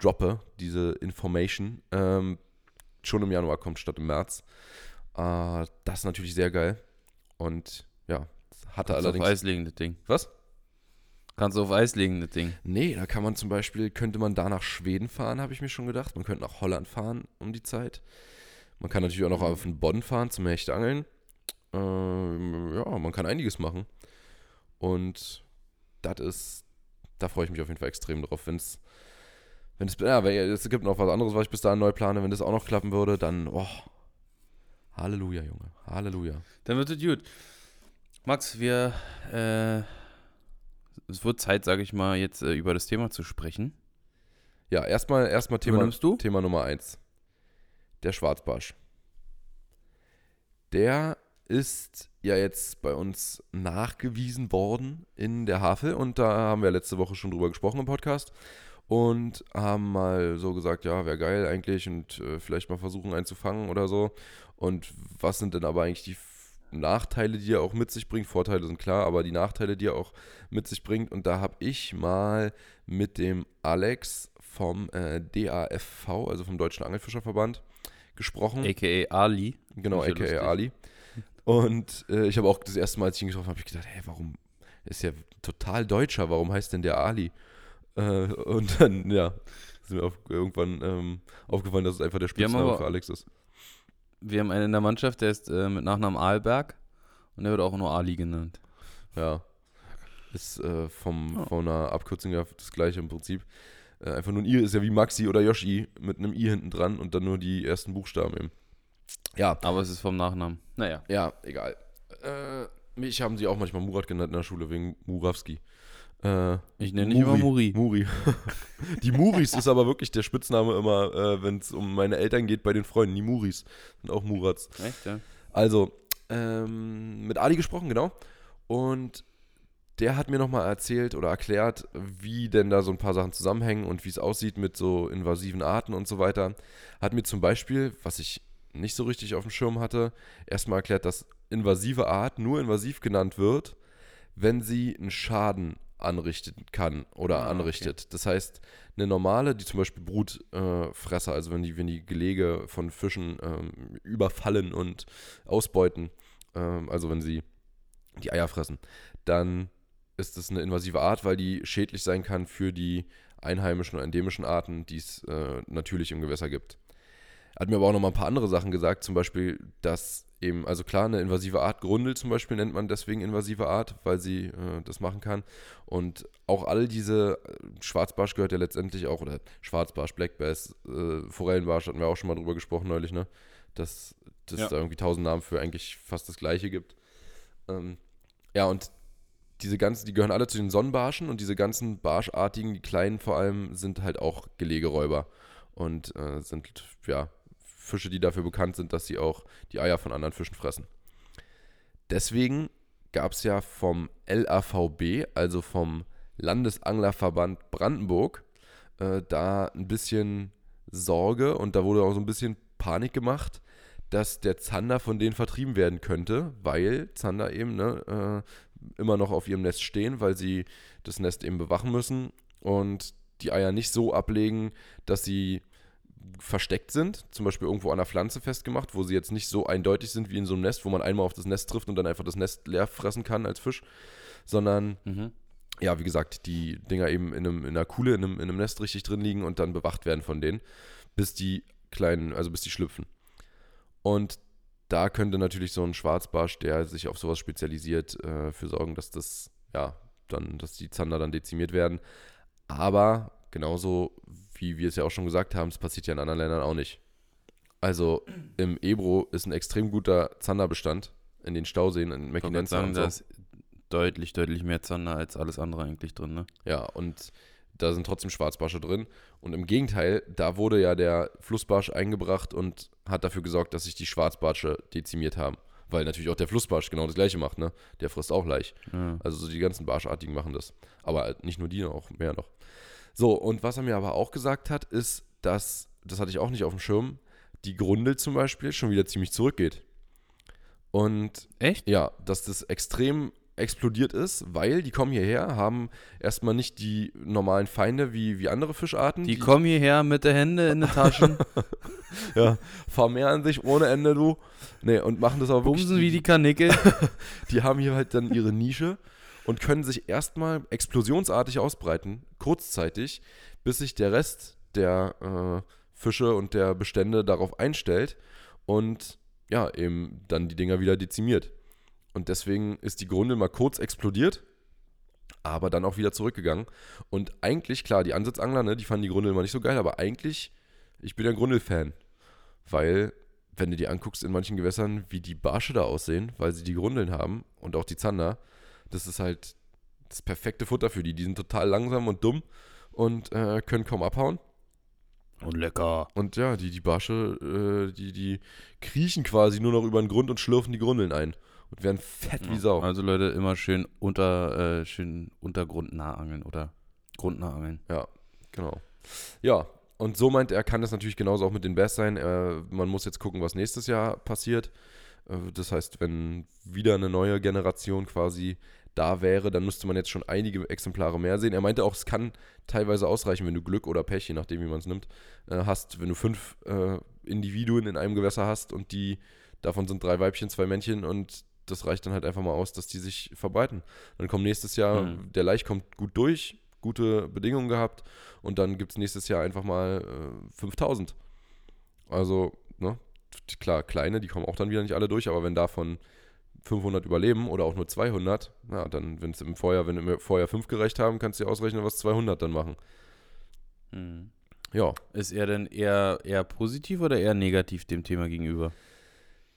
droppe, diese Information, ähm, schon im Januar kommt statt im März. Äh, das ist natürlich sehr geil. Und ja, hatte Kannst du auf allerdings. Eis legen, das Ding. Was? Kannst du auf Eis legen, das Ding. Nee, da kann man zum Beispiel, könnte man da nach Schweden fahren, habe ich mir schon gedacht. Man könnte nach Holland fahren um die Zeit. Man kann natürlich auch noch auf den Bonn fahren zum Hechtangeln. Ähm, ja, man kann einiges machen. Und das ist, da freue ich mich auf jeden Fall extrem drauf. Wenn es, wenn es, ja, weil es gibt noch was anderes, was ich bis dahin neu plane. Wenn das auch noch klappen würde, dann, oh, Halleluja, Junge, Halleluja. Dann wird es gut. Max, wir, äh, es wird Zeit, sage ich mal, jetzt äh, über das Thema zu sprechen. Ja, erstmal, erstmal Thema, du? Thema Nummer eins. Der Schwarzbarsch. Der ist ja jetzt bei uns nachgewiesen worden in der Havel und da haben wir letzte Woche schon drüber gesprochen im Podcast und haben mal so gesagt, ja, wäre geil eigentlich und äh, vielleicht mal versuchen einzufangen oder so. Und was sind denn aber eigentlich die Nachteile, die er auch mit sich bringt? Vorteile sind klar, aber die Nachteile, die er auch mit sich bringt. Und da habe ich mal mit dem Alex vom äh, DAFV, also vom Deutschen Angelfischerverband, gesprochen. A.k.a. Ali. Genau, aka lustig. Ali. Und äh, ich habe auch das erste Mal, als ich ihn getroffen habe, hab ich gedacht, hey, warum ist ja total Deutscher, warum heißt denn der Ali? Äh, und dann, ja, ist mir auf, irgendwann ähm, aufgefallen, dass es einfach der Spitzname für Alex ist. Wir haben einen in der Mannschaft, der ist äh, mit Nachnamen Aalberg und der wird auch nur Ali genannt. Ja. Ist äh, vom, Ja. von einer Abkürzung ja das gleiche im Prinzip. Äh, einfach nur ein I ist ja wie Maxi oder Yoshi mit einem I hinten dran und dann nur die ersten Buchstaben eben. Ja, Aber es ist vom Nachnamen. Naja. Ja, egal. Äh, mich haben sie auch manchmal Murat genannt in der Schule wegen Murawski. Äh, Ich nenne nicht immer Muri. Muri. die Muris ist aber wirklich der Spitzname immer, äh, wenn es um meine Eltern geht, bei den Freunden. Die Muris sind auch Murats. Echt, ja? Also, ähm, mit Ali gesprochen, genau. Und der hat mir nochmal erzählt oder erklärt, wie denn da so ein paar Sachen zusammenhängen und wie es aussieht mit so invasiven Arten und so weiter. Hat mir zum Beispiel, was ich nicht so richtig auf dem Schirm hatte, erstmal erklärt, dass invasive Art nur invasiv genannt wird, wenn sie einen Schaden anrichten kann oder Ah, okay. anrichtet. Das heißt, eine normale, die zum Beispiel Brutfresser, äh, also wenn die, wenn die Gelege von Fischen ähm, überfallen und ausbeuten, ähm, also wenn sie die Eier fressen, dann ist das eine invasive Art, weil die schädlich sein kann für die einheimischen und endemischen Arten, die es äh, natürlich im Gewässer gibt. Er hat mir aber auch noch mal ein paar andere Sachen gesagt, zum Beispiel, dass eben, also klar, eine invasive Art, Grundel zum Beispiel nennt man deswegen invasive Art, weil sie äh, das machen kann. Und auch all diese, äh, Schwarzbarsch gehört ja letztendlich auch, oder Schwarzbarsch, Black Bass, äh, Forellenbarsch, hatten wir auch schon mal drüber gesprochen neulich, ne? Dass dass es Ja. da irgendwie tausend Namen für eigentlich fast das gleiche gibt. Ähm, ja, und diese ganzen, die gehören alle zu den Sonnenbarschen und diese ganzen Barschartigen, die kleinen vor allem, sind halt auch Gelegeräuber und äh, sind ja Fische, die dafür bekannt sind, dass sie auch die Eier von anderen Fischen fressen. Deswegen gab es ja vom LAVB, also vom Landesanglerverband Brandenburg, äh, da ein bisschen Sorge und da wurde auch so ein bisschen Panik gemacht, dass der Zander von denen vertrieben werden könnte, weil Zander eben ne, äh, immer noch auf ihrem Nest stehen, weil sie das Nest eben bewachen müssen und die Eier nicht so ablegen, dass sie versteckt sind, zum Beispiel irgendwo an einer Pflanze festgemacht, wo sie jetzt nicht so eindeutig sind wie in so einem Nest, wo man einmal auf das Nest trifft und dann einfach das Nest leer fressen kann als Fisch, sondern Mhm. ja, wie gesagt, die Dinger eben in, einem, in einer Kuhle, in einem, in einem Nest richtig drin liegen und dann bewacht werden von denen, bis die kleinen, also bis die schlüpfen. Und da könnte natürlich so ein Schwarzbarsch, der sich auf sowas spezialisiert, äh, für sorgen, dass das, ja, dann, dass die Zander dann dezimiert werden. Aber genauso wie wir es ja auch schon gesagt haben, das passiert ja in anderen Ländern auch nicht. Also im Ebro ist ein extrem guter Zanderbestand in den Stauseen in und so. da ist deutlich, deutlich mehr Zander als alles andere eigentlich drin, ne? Ja, und da sind trotzdem Schwarzbarsche drin. Und im Gegenteil, da wurde ja der Flussbarsch eingebracht und hat dafür gesorgt, dass sich die Schwarzbarsche dezimiert haben. Weil natürlich auch der Flussbarsch genau das gleiche macht, ne? Der frisst auch Laich. Ja. Also so die ganzen Barschartigen machen das. Aber nicht nur die, auch mehr noch. So, und was er mir aber auch gesagt hat, ist, dass, das hatte ich auch nicht auf dem Schirm, die Grundel zum Beispiel schon wieder ziemlich zurückgeht. Und Echt? ja, dass das extrem explodiert ist, weil die kommen hierher, haben erstmal nicht die normalen Feinde wie, wie andere Fischarten. Die kommen hierher mit den Händen in den Taschen, ja, vermehren sich ohne Ende, du. Nee, und machen das aber wirklich. bumsen wie die Kanickel. die haben hier halt dann ihre Nische und können sich erstmal explosionsartig ausbreiten, kurzzeitig, bis sich der Rest der äh, Fische und der Bestände darauf einstellt und ja, eben dann die Dinger wieder dezimiert. Und deswegen ist die Grundel mal kurz explodiert, aber dann auch wieder zurückgegangen. Und eigentlich, klar, die Ansitzangler, ne, die fanden die Grundel immer nicht so geil, aber eigentlich, ich bin ja Grundel-Fan. Weil, wenn du dir anguckst in manchen Gewässern, wie die Barsche da aussehen, weil sie die Grundeln haben und auch die Zander, das ist halt das perfekte Futter für die. Die sind total langsam und dumm und äh, können kaum abhauen. Und lecker. Und ja, die, die Barsche, äh, die, die kriechen quasi nur noch über den Grund und schlürfen die Grundeln ein. Und werden fett wie Sau. Also Leute, immer schön unter, äh, schön untergrundnah angeln oder grundnah angeln. Ja, genau. Ja, und so meint er, kann das natürlich genauso auch mit den Bass sein. Äh, man muss jetzt gucken, was nächstes Jahr passiert. Äh, das heißt, wenn wieder eine neue Generation quasi da wäre, dann müsste man jetzt schon einige Exemplare mehr sehen. Er meinte auch, es kann teilweise ausreichen, wenn du Glück oder Pech, je nachdem, wie man es nimmt, äh, hast. Wenn du fünf äh, Individuen in einem Gewässer hast und die, davon sind drei Weibchen, zwei Männchen und das reicht dann halt einfach mal aus, dass die sich verbreiten. Dann kommt nächstes Jahr, Mhm. der Laich kommt gut durch, gute Bedingungen gehabt und dann gibt es nächstes Jahr einfach mal äh, 5000. Also, ne, klar, kleine, die kommen auch dann wieder nicht alle durch, aber wenn davon 500 überleben oder auch nur 200, ja, dann, wenn es im Vorjahr, wenn im Vorjahr 5 gerecht haben, kannst du dir ausrechnen, was 200 dann machen. Mhm. Ja. Ist er denn eher, eher positiv oder eher negativ dem Thema gegenüber?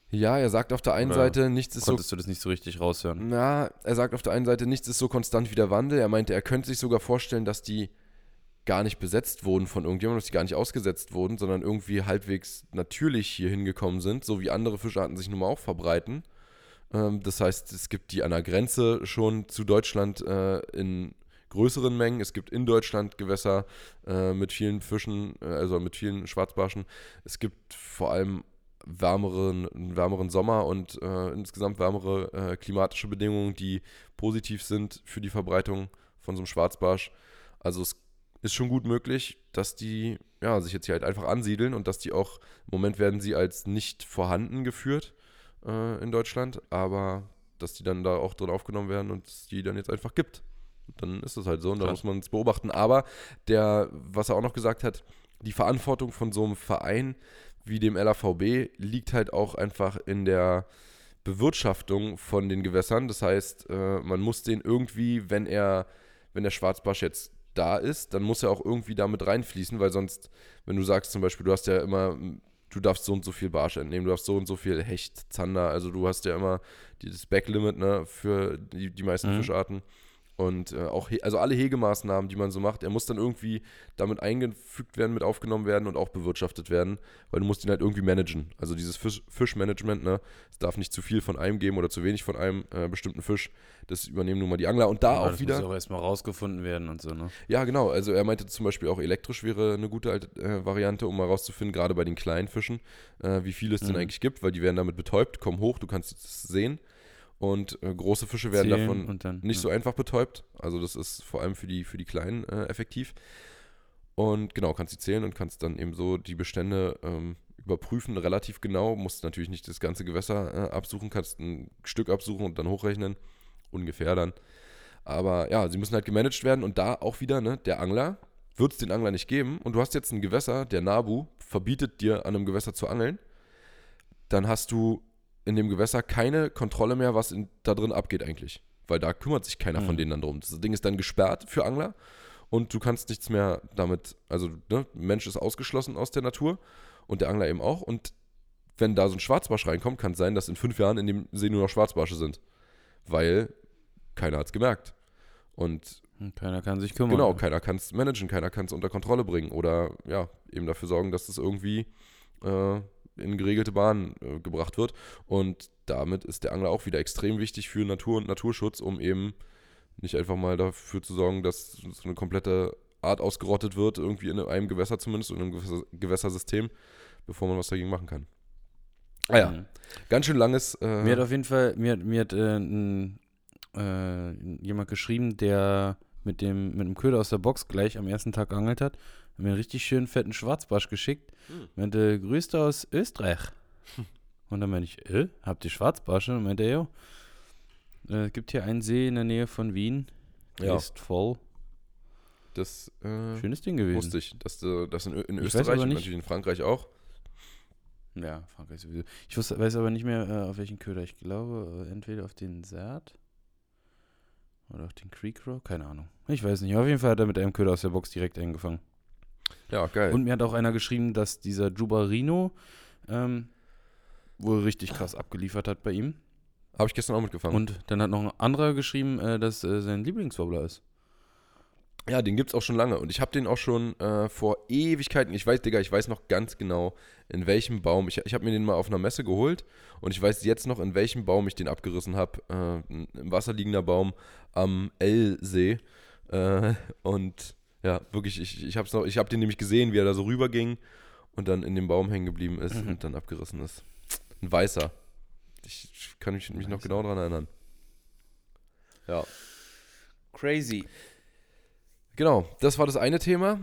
Ja, er sagt auf der einen Oder Seite, nichts ist so Konntest du das nicht so richtig raushören? Na, er sagt auf der einen Seite, nichts ist so konstant wie der Wandel. Er meinte, er könnte sich sogar vorstellen, dass die gar nicht besetzt wurden von irgendjemandem, dass die gar nicht ausgesetzt wurden, sondern irgendwie halbwegs natürlich hier hingekommen sind, so wie andere Fischarten sich nun mal auch verbreiten. Ähm, das heißt, es gibt die an der Grenze schon zu Deutschland äh, in größeren Mengen. Es gibt in Deutschland Gewässer äh, mit vielen Fischen, äh, also mit vielen Schwarzbarschen. Es gibt vor allem wärmeren, wärmeren Sommer und äh, insgesamt wärmere äh, klimatische Bedingungen, die positiv sind für die Verbreitung von so einem Schwarzbarsch. Also es ist schon gut möglich, dass die ja, sich jetzt hier halt einfach ansiedeln und dass die auch, im Moment werden sie als nicht vorhanden geführt äh, in Deutschland, aber dass die dann da auch drin aufgenommen werden und es die dann jetzt einfach gibt. Dann ist es halt so und da muss man es beobachten. Aber der, was er auch noch gesagt hat, die Verantwortung von so einem Verein wie dem LAVB liegt halt auch einfach in der Bewirtschaftung von den Gewässern. Das heißt, äh, man muss den irgendwie, wenn er, wenn der Schwarzbarsch jetzt da ist, dann muss er auch irgendwie damit reinfließen, weil sonst, wenn du sagst zum Beispiel, du hast ja immer, du darfst so und so viel Barsch entnehmen, du darfst so und so viel Hecht, Zander, also du hast ja immer dieses Backlimit ne, für die, die meisten Mhm. Fischarten. Und äh, auch, also alle Hegemaßnahmen, die man so macht, er muss dann irgendwie damit eingefügt werden, mit aufgenommen werden und auch bewirtschaftet werden, weil du musst ihn halt irgendwie managen. Also dieses Fisch, Fischmanagement, ne, es darf nicht zu viel von einem geben oder zu wenig von einem äh, bestimmten Fisch. Das übernehmen nun mal die Angler. Und da Ja, auch das wieder. muss ja auch erstmal rausgefunden werden und so, ne? Ja, genau. Also er meinte zum Beispiel auch elektrisch wäre eine gute äh, Variante, um mal rauszufinden, gerade bei den kleinen Fischen, äh, wie viele es denn Mhm. eigentlich gibt, weil die werden damit betäubt, kommen hoch, du kannst es sehen. Und äh, große Fische werden Zählen davon dann, nicht ja. so einfach betäubt. Also das ist vor allem für die, für die Kleinen äh, effektiv. Und genau, kannst die zählen und kannst dann eben so die Bestände ähm, überprüfen, relativ genau. Musst natürlich nicht das ganze Gewässer äh, absuchen, kannst ein Stück absuchen und dann hochrechnen. Ungefähr dann. Aber ja, sie müssen halt gemanagt werden und da auch wieder, ne, der Angler wird es den Angler nicht geben und du hast jetzt ein Gewässer, der Nabu verbietet dir an einem Gewässer zu angeln, dann hast du in dem Gewässer keine Kontrolle mehr, was in, da drin abgeht eigentlich. Weil da kümmert sich keiner von Mhm. denen dann drum. Das Ding ist dann gesperrt für Angler und du kannst nichts mehr damit, also ne, Mensch ist ausgeschlossen aus der Natur und der Angler eben auch. Und wenn da so ein Schwarzbarsch reinkommt, kann es sein, dass in fünf Jahren in dem See nur noch Schwarzbarsche sind. Weil keiner hat es gemerkt. Und Und keiner kann sich kümmern. Genau, keiner kann es managen, keiner kann es unter Kontrolle bringen oder ja, eben dafür sorgen, dass es irgendwie äh, in geregelte Bahnen äh, gebracht wird. Und damit ist der Angler auch wieder extrem wichtig für Natur und Naturschutz, um eben nicht einfach mal dafür zu sorgen, dass so eine komplette Art ausgerottet wird, irgendwie in einem Gewässer zumindest, in einem Gewässer Gewässersystem, bevor man was dagegen machen kann. Ah ja, Mhm. ganz schön langes. Äh, Mir hat auf jeden Fall, mir, hat- mir hat äh, ein, äh, jemand geschrieben, der mit dem, mit dem Köder aus der Box gleich am ersten Tag geangelt hat, hat mir einen richtig schönen fetten Schwarzbarsch geschickt. Hm. Meinte, grüßte aus Österreich. Und dann meinte ich, äh, habt ihr Schwarzbarsche? Und meinte er, jo. Äh, Es gibt hier einen See in der Nähe von Wien. Der Ja. ist voll. das äh, Schönes Ding gewesen. wusste ich, dass du das in, in Österreich und natürlich in Frankreich auch. Ja, Frankreich sowieso. Ich wusste, weiß aber nicht mehr, äh, auf welchen Köder. Ich glaube, äh, entweder auf den Saat oder auf den Creek Row. Keine Ahnung. Ich weiß nicht. Auf jeden Fall hat er mit einem Köder aus der Box direkt eingefangen. Ja, geil. Und mir hat auch einer geschrieben, dass dieser Jubarino ähm, wohl richtig krass abgeliefert hat bei ihm. Habe ich gestern auch mitgefangen. Und dann hat noch ein anderer geschrieben, äh, dass äh, sein Lieblingswobbler ist. ja, den gibt's auch schon lange. Und ich habe den auch schon äh, vor Ewigkeiten, ich weiß, Digga, ich weiß noch ganz genau, in welchem Baum. Ich, ich habe mir den mal auf einer Messe geholt und ich weiß jetzt noch, in welchem Baum ich den abgerissen habe. Äh, ein im Wasser liegender Baum am L-See. Äh, und ja, wirklich, ich, ich habe noch, ich habe den nämlich gesehen, wie er da so rüberging und dann in dem Baum hängen geblieben ist Mhm. und dann abgerissen ist. Ein weißer. Ich, kann mich, mich noch genau daran erinnern. Ja. Crazy. Genau, das war das eine Thema.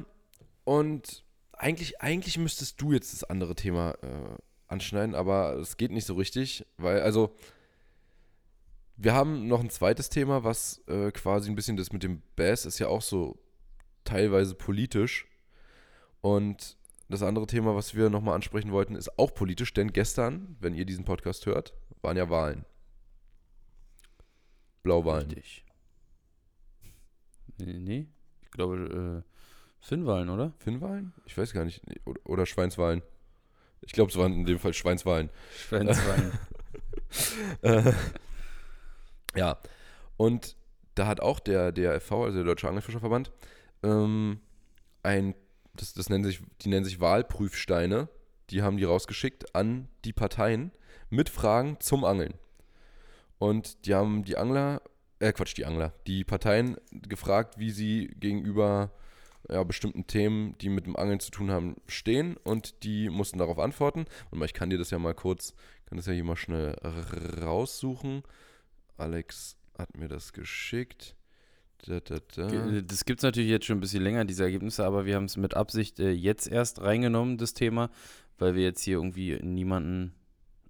Und eigentlich, eigentlich müsstest du jetzt das andere Thema äh, anschneiden, aber es geht nicht so richtig, weil, also, wir haben noch ein zweites Thema, was äh, quasi ein bisschen das mit dem Bass ist ja auch so teilweise politisch. Und das andere Thema, was wir nochmal ansprechen wollten, ist auch politisch, denn gestern, wenn ihr diesen Podcast hört, waren ja Wahlen. Blauwahlen. Richtig. Nee, nee. Ich glaube, äh, Finnwahlen, oder? Finnwahlen? Ich weiß gar nicht. Oder, oder Schweinswahlen. Ich glaube, es waren in dem Fall Schweinswahlen. Schweinswahlen. Äh, ja. Und da hat auch der DRFV, also der Deutsche Angelfischerverband, ähm, ein, das, das nennen sich, die nennen sich Wahlprüfsteine, die haben die rausgeschickt an die Parteien mit Fragen zum Angeln. Und die haben die Angler, äh Quatsch, die Angler, die Parteien gefragt, wie sie gegenüber ja, bestimmten Themen, die mit dem Angeln zu tun haben, stehen und die mussten darauf antworten. Und ich kann dir das ja mal kurz, kann das ja hier mal schnell raussuchen. Alex hat mir das geschickt. Da, da, da. Ge- Das gibt es natürlich jetzt schon ein bisschen länger, diese Ergebnisse, aber wir haben es mit Absicht äh, jetzt erst reingenommen, das Thema, weil wir jetzt hier irgendwie niemanden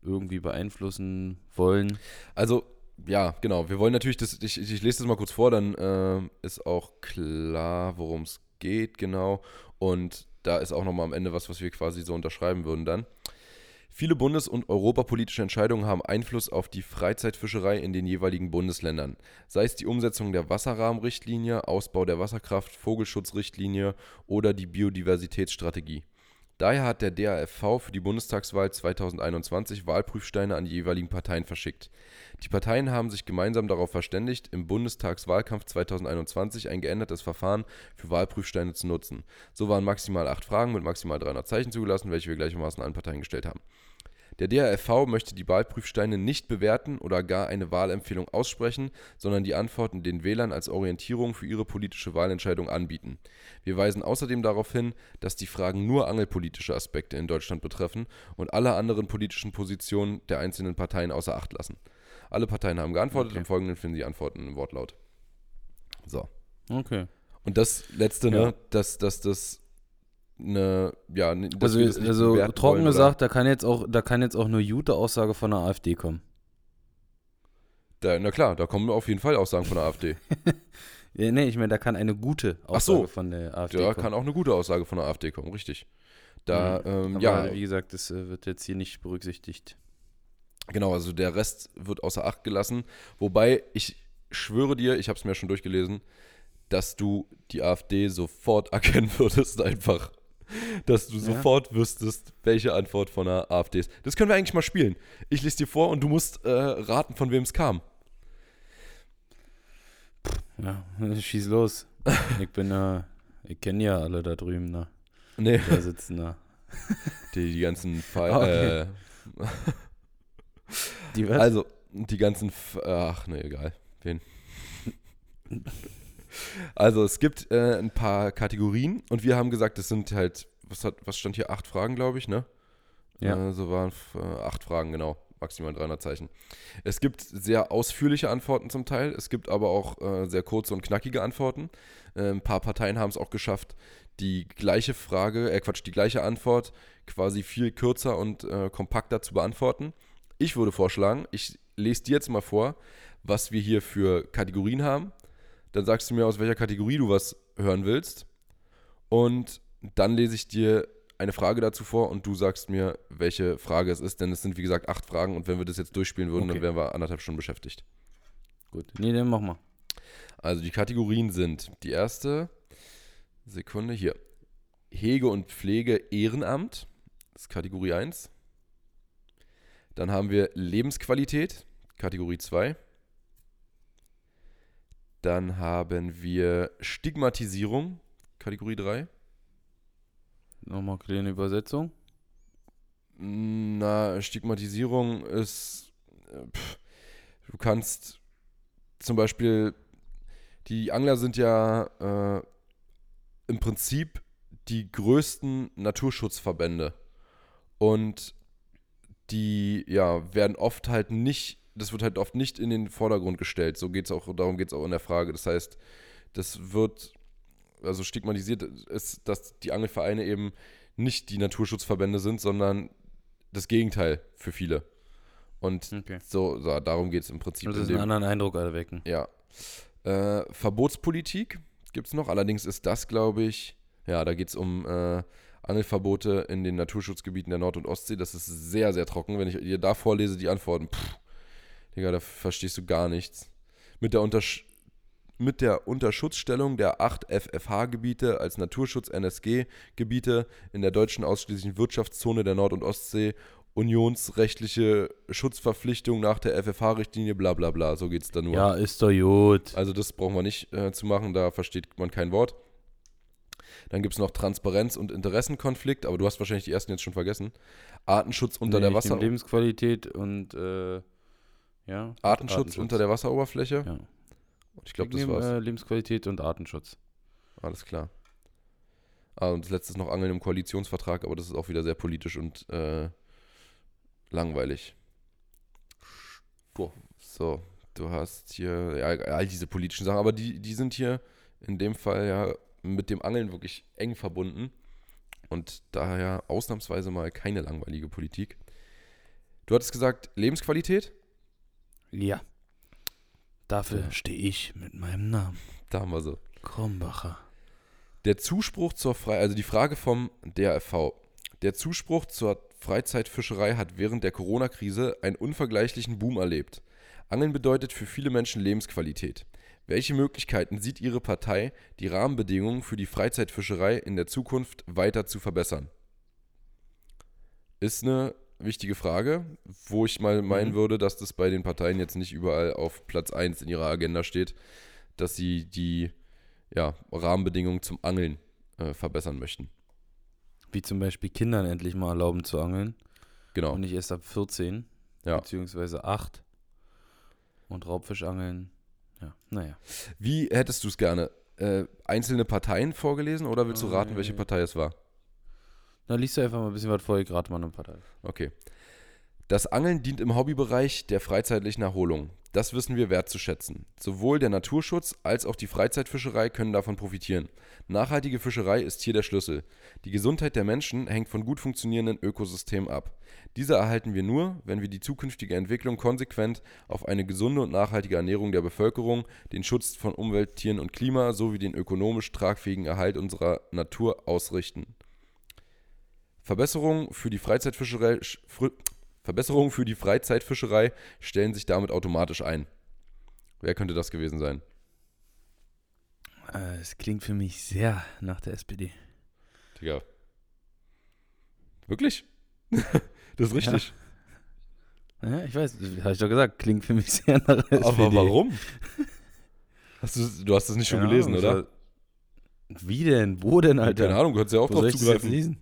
irgendwie beeinflussen wollen. Also, ja, genau. Wir wollen natürlich, das, ich, ich lese das mal kurz vor, dann ähm, ist auch klar, worum es geht, genau. Und da ist auch nochmal am Ende was, was wir quasi so unterschreiben würden dann. Viele bundes- und europapolitische Entscheidungen haben Einfluss auf die Freizeitfischerei in den jeweiligen Bundesländern. Sei es die Umsetzung der Wasserrahmenrichtlinie, Ausbau der Wasserkraft, Vogelschutzrichtlinie oder die Biodiversitätsstrategie. Daher hat der DAFV für die Bundestagswahl 2021 Wahlprüfsteine an die jeweiligen Parteien verschickt. Die Parteien haben sich gemeinsam darauf verständigt, im Bundestagswahlkampf 2021 ein geändertes Verfahren für Wahlprüfsteine zu nutzen. So waren maximal acht Fragen mit maximal 300 Zeichen zugelassen, welche wir gleichermaßen allen Parteien gestellt haben. Der DAFV möchte die Wahlprüfsteine nicht bewerten oder gar eine Wahlempfehlung aussprechen, sondern die Antworten den Wählern als Orientierung für ihre politische Wahlentscheidung anbieten. Wir weisen außerdem darauf hin, dass die Fragen nur angelpolitische Aspekte in Deutschland betreffen und alle anderen politischen Positionen der einzelnen Parteien außer Acht lassen. Alle Parteien haben geantwortet, Okay. im Folgenden finden Sie Antworten im Wortlaut. So. Okay. Und das letzte, Ja. ne, dass, dass das eine, ja, ne- Also, das also bewerten trocken gesagt, da kann jetzt auch, da kann jetzt auch eine gute Aussage von der AfD kommen. Da, na klar, da kommen auf jeden Fall Aussagen von der AfD. Ja, nee, ich meine, da kann eine gute Aussage so. von der AfD Da kommen. kann auch eine gute Aussage von der AfD kommen, richtig. Da, ähm, Aber ja, wie gesagt, das äh, wird jetzt hier nicht berücksichtigt. Genau, also der Rest wird außer Acht gelassen. Wobei, ich schwöre dir, ich habe es mir schon durchgelesen, dass du die AfD sofort erkennen würdest, einfach. Dass du Ja. sofort wüsstest, welche Antwort von der AfD ist. Das können wir eigentlich mal spielen. Ich lese dir vor und du musst äh, raten, von wem es kam. Ja, schieß los. ich bin ja, ich kenne ja alle da drüben, ne? Nee, Da sitzen da. die, die ganzen Fall. Okay. Äh, Die was? Also, die ganzen. F Ach, ne, egal. Wen? Also, es gibt äh, ein paar Kategorien und wir haben gesagt, es sind halt. Was, hat, was stand hier? Acht Fragen, glaube ich, ne? Ja. Äh, so waren äh, acht Fragen, genau. Maximal 300 Zeichen. Es gibt sehr ausführliche Antworten zum Teil. Es gibt aber auch äh, sehr kurze und knackige Antworten. Äh, ein paar Parteien haben es auch geschafft, die gleiche Frage, äh Quatsch, die gleiche Antwort quasi viel kürzer und äh, kompakter zu beantworten. Ich würde vorschlagen, ich lese dir jetzt mal vor, was wir hier für Kategorien haben. Dann sagst du mir, aus welcher Kategorie du was hören willst. Und dann lese ich dir eine Frage dazu vor und du sagst mir, welche Frage es ist, denn es sind wie gesagt acht Fragen und wenn wir das jetzt durchspielen würden, dann Okay. wären wir anderthalb Stunden beschäftigt. Gut. Nee, dann mach mal. Also die Kategorien sind die erste Sekunde hier. Hege und Pflege Ehrenamt, das ist Kategorie 1. Dann haben wir Lebensqualität, Kategorie 2. Dann haben wir Stigmatisierung, Kategorie 3. Nochmal kleine Übersetzung. Na, Stigmatisierung ist, äh, pff, du kannst zum Beispiel, die Angler sind ja äh, im Prinzip die größten Naturschutzverbände und die, ja, werden oft halt nicht, das wird halt oft nicht in den Vordergrund gestellt. So geht es auch, darum geht es auch in der Frage. Das heißt, das wird, also stigmatisiert ist, dass die Angelvereine eben nicht die Naturschutzverbände sind, sondern das Gegenteil für viele. Und Okay. so, so darum geht es im Prinzip. Das in ist einen anderen Eindruck erwecken. ja. Äh, Verbotspolitik gibt es noch. Allerdings ist das, glaube ich, ja, da geht es um äh, Angelverbote in den Naturschutzgebieten der Nord- und Ostsee. Das ist sehr, sehr trocken. Wenn ich dir da vorlese, die Antworten, pff, Digga, da verstehst du gar nichts. Mit der, Untersch mit der Unterschutzstellung der acht FFH-Gebiete als Naturschutz-NSG-Gebiete in der deutschen ausschließlichen Wirtschaftszone der Nord- und Ostsee unionsrechtliche Schutzverpflichtung nach der FFH-Richtlinie, bla bla bla. So geht es da nur. Ja, ist doch gut. Also das brauchen wir nicht äh, zu machen, da versteht man kein Wort. Dann gibt es noch Transparenz und Interessenkonflikt, aber du hast wahrscheinlich die ersten jetzt schon vergessen. Artenschutz unter Nee, der Wasser Lebensqualität und äh, ja. Artenschutz, unter der Wasseroberfläche. Ja. Und ich glaube, das war's. Äh, Lebensqualität und Artenschutz. Alles klar. Ah, und das letzte ist noch Angeln im Koalitionsvertrag, aber das ist auch wieder sehr politisch und äh, langweilig. So, du hast hier ja, all diese politischen Sachen, aber die, die sind hier in dem Fall ja mit dem Angeln wirklich eng verbunden und daher ausnahmsweise mal keine langweilige Politik. Du hattest gesagt, Lebensqualität? Ja. Dafür Ja. stehe ich mit meinem Namen. Da haben wir sie. Krombacher. Der Zuspruch zur Frei also die Frage vom DRV. Der Zuspruch zur Freizeitfischerei hat während der Corona-Krise einen unvergleichlichen Boom erlebt. Angeln bedeutet für viele Menschen Lebensqualität. Welche Möglichkeiten sieht Ihre Partei, die Rahmenbedingungen für die Freizeitfischerei in der Zukunft weiter zu verbessern? Ist eine wichtige Frage, wo ich mal meinen Mhm. würde, dass das bei den Parteien jetzt nicht überall auf Platz 1 in ihrer Agenda steht, dass sie die ja, Rahmenbedingungen zum Angeln äh, verbessern möchten. Wie zum Beispiel Kindern endlich mal erlauben zu angeln. Genau. Und nicht erst ab 14. Ja. Beziehungsweise 8. Und Raubfischangeln. Ja, naja. Wie hättest du es gerne? Äh, einzelne Parteien vorgelesen oder willst du raten, welche Äh. Partei es war? Dann liest du einfach mal ein bisschen was vor, ich rate mal eine Partei. Okay. Das Angeln dient im Hobbybereich der freizeitlichen Erholung. Das wissen wir wertzuschätzen. Sowohl der Naturschutz als auch die Freizeitfischerei können davon profitieren. Nachhaltige Fischerei ist hier der Schlüssel. Die Gesundheit der Menschen hängt von gut funktionierenden Ökosystemen ab. Diese erhalten wir nur, wenn wir die zukünftige Entwicklung konsequent auf eine gesunde und nachhaltige Ernährung der Bevölkerung, den Schutz von Umwelt, Tieren und Klima sowie den ökonomisch tragfähigen Erhalt unserer Natur ausrichten. Verbesserungen für die Freizeitfischerei, Fr- Verbesserungen für die Freizeitfischerei stellen sich damit automatisch ein. Wer könnte das gewesen sein? Äh, Es klingt für mich sehr nach der SPD. Digga. Wirklich? das ist richtig. Ja, ich weiß, habe ich doch gesagt, klingt für mich sehr nach der Aber SPD. warum? Hast du, du hast das nicht schon Keine gelesen, oder? Wie denn? Wo denn, Alter? Keine Ahnung, du kannst ja auch Wo drauf zugreifen.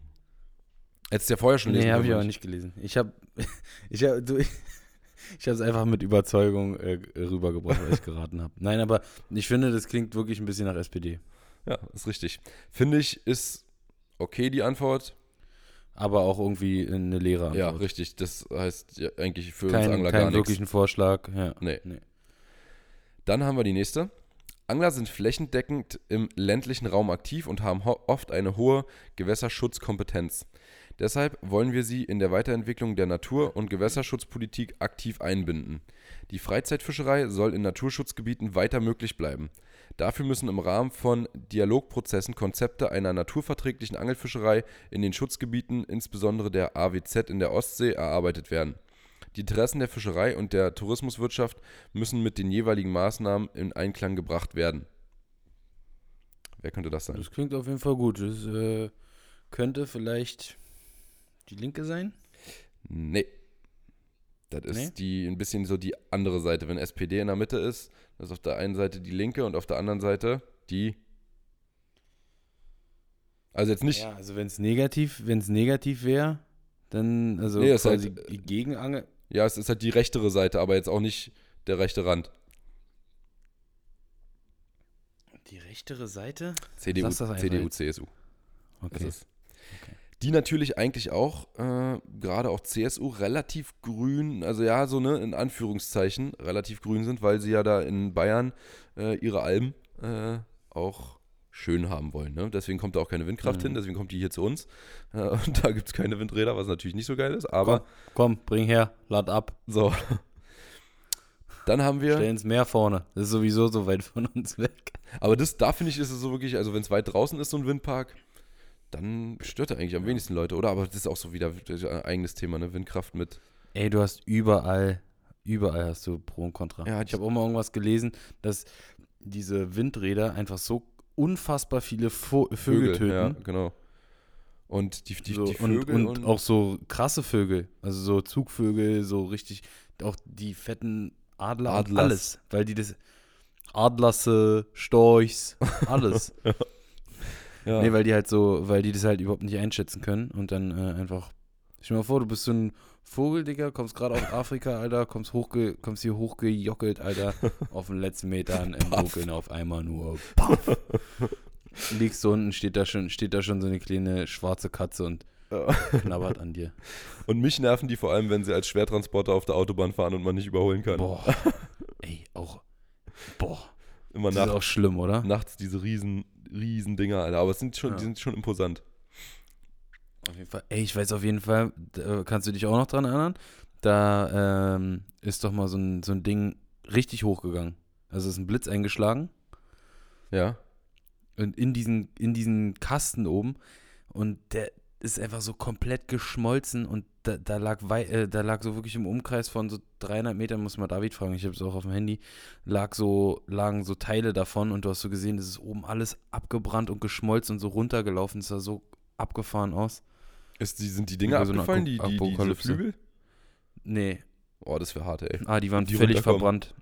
Hättest du ja vorher schon lesen Nee, habe ich aber nicht gelesen. Ich habe ich hab, du, ich habe es einfach mit Überzeugung äh, rübergebracht, weil ich geraten habe. Nein, aber ich finde, das klingt wirklich ein bisschen nach SPD. Ja, ist richtig. Finde ich, ist okay die Antwort. Aber auch irgendwie eine leere Ja, Antwort. richtig. Das heißt ja, eigentlich für uns kein, Angler kein gar nichts. wirklichen Vorschlag. Ja. Nee. Nee. Dann haben wir die nächste. Angler sind flächendeckend im ländlichen Raum aktiv und haben oft eine hohe Gewässerschutzkompetenz. Deshalb wollen wir sie in der Weiterentwicklung der Natur- und Gewässerschutzpolitik aktiv einbinden. Die Freizeitfischerei soll in Naturschutzgebieten weiter möglich bleiben. Dafür müssen im Rahmen von Dialogprozessen Konzepte einer naturverträglichen Angelfischerei in den Schutzgebieten, insbesondere der AWZ in der Ostsee, erarbeitet werden. Die Interessen der Fischerei und der Tourismuswirtschaft müssen mit den jeweiligen Maßnahmen in Einklang gebracht werden. Wer könnte das sein? Das klingt auf jeden Fall gut. Das äh, könnte vielleicht die Linke sein. Nee. Das ist Nee? die ein bisschen so die andere Seite. Wenn SPD in der Mitte ist, das ist auf der einen Seite die Linke und auf der anderen Seite die. Also jetzt nicht. Ja, also wenn es negativ, wenn es negativ wäre, dann also Nee, ist quasi halt, die Gegenangel. Ja, es ist halt die rechtere Seite, aber jetzt auch nicht der rechte Rand. Die rechtere Seite? CDU, CDU. CSU. Das Okay. Die natürlich eigentlich auch, äh, gerade auch CSU, relativ grün, also ja, so ne, in Anführungszeichen, relativ grün sind, weil sie ja da in Bayern äh, ihre Alben äh, auch schön haben wollen. Ne? Deswegen kommt da auch keine Windkraft Mhm. hin, deswegen kommt die hier zu uns. Äh, und da gibt es keine Windräder, was natürlich nicht so geil ist, aber Komm, bring her, lad ab. so. Dann haben wir. Stell ins Meer vorne. Das ist sowieso so weit von uns weg. Aber das, da finde ich, ist es so wirklich, also wenn es weit draußen ist, so ein Windpark, dann stört er eigentlich am wenigsten Leute, oder? Aber das ist auch so wieder ein eigenes Thema, ne? Windkraft mit. Ey, du hast überall, überall hast du Pro und Contra. Ja, ich habe auch mal irgendwas gelesen, dass diese Windräder einfach so unfassbar viele Vo Vögel, töten. Ja, genau. Und die, die, so, die und, Vögel und, auch so krasse Vögel, also so Zugvögel, so richtig, auch die fetten Adler und Adlers. alles, weil die das Adlasse, Storchs, alles. ja. Nee, weil die halt so, weil die das halt überhaupt nicht einschätzen können und dann äh, einfach. Stell dir mal vor, du bist so ein Vogel, Digga, kommst gerade aus Afrika, Alter, kommst, hochge, kommst hier hochgejockelt, Alter, auf den letzten Metern im Dunkeln auf einmal nur. Paff. Liegst so unten, steht da schon, steht da schon so eine kleine schwarze Katze und knabbert an dir. Und mich nerven die vor allem, wenn sie als Schwertransporter auf der Autobahn fahren und man nicht überholen kann. Boah. Ey, auch. Boah. Immer Das ist nachts, auch schlimm, oder? nachts diese riesen, riesen Dinger, Alter. Aber es sind schon, Ja. die sind schon imposant. Auf jeden Fall. Ey, ich weiß auf jeden Fall, kannst du dich auch noch dran erinnern? Da ähm, ist doch mal so ein, so ein Ding richtig hochgegangen. Also ist ein Blitz eingeschlagen Ja. und in diesen, in diesen Kasten oben und der ist einfach so komplett geschmolzen und da, da, lag, äh, da lag so wirklich im Umkreis von so 300 Metern, muss man David fragen, ich habe es auch auf dem Handy, lag so, lagen so Teile davon und du hast so gesehen, das ist oben alles abgebrannt und geschmolzen und so runtergelaufen, das sah so abgefahren aus. Ist die, sind die Dinger Ja, so eine abgefallen, Apo- die, die, diese. Flügel? Nee, Oh, das wäre hart, ey. Ah, die waren Die völlig verbrannt.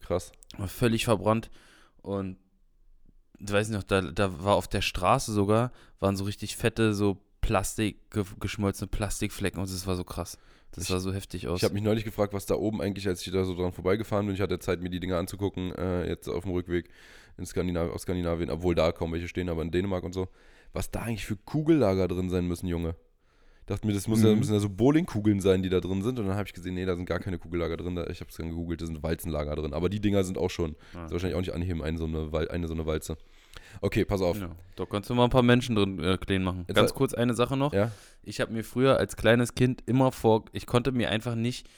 Krass. Völlig verbrannt. Und weiß nicht noch, da, da war auf der Straße sogar, waren so richtig fette, so Plastik, ge geschmolzene Plastikflecken und es war so krass. Das Ich- sah so heftig aus. Ich habe mich neulich gefragt, was da oben eigentlich, als ich da so dran vorbeigefahren bin, ich hatte Zeit, mir die Dinger anzugucken, äh, jetzt auf dem Rückweg in Skandinav aus Skandinavien, obwohl da kaum welche stehen, aber in Dänemark und so, was da eigentlich für Kugellager drin sein müssen, Junge. Dachte mir, das muss ja, Mhm. müssen ja so Bowlingkugeln sein, die da drin sind. Und dann habe ich gesehen, nee, da sind gar keine Kugellager drin. Da- Ich habe es dann gegoogelt, da sind Walzenlager drin. Aber die Dinger sind auch schon. Ah. Ist wahrscheinlich auch nicht anheben, eine so eine, eine so eine Walze. Okay, pass auf. Ja, da kannst du mal ein paar Menschen drin äh, clean machen. Jetzt Ganz kurz eine Sache noch. Ja? Ich habe mir früher als kleines Kind immer vor, ich konnte mir einfach nicht,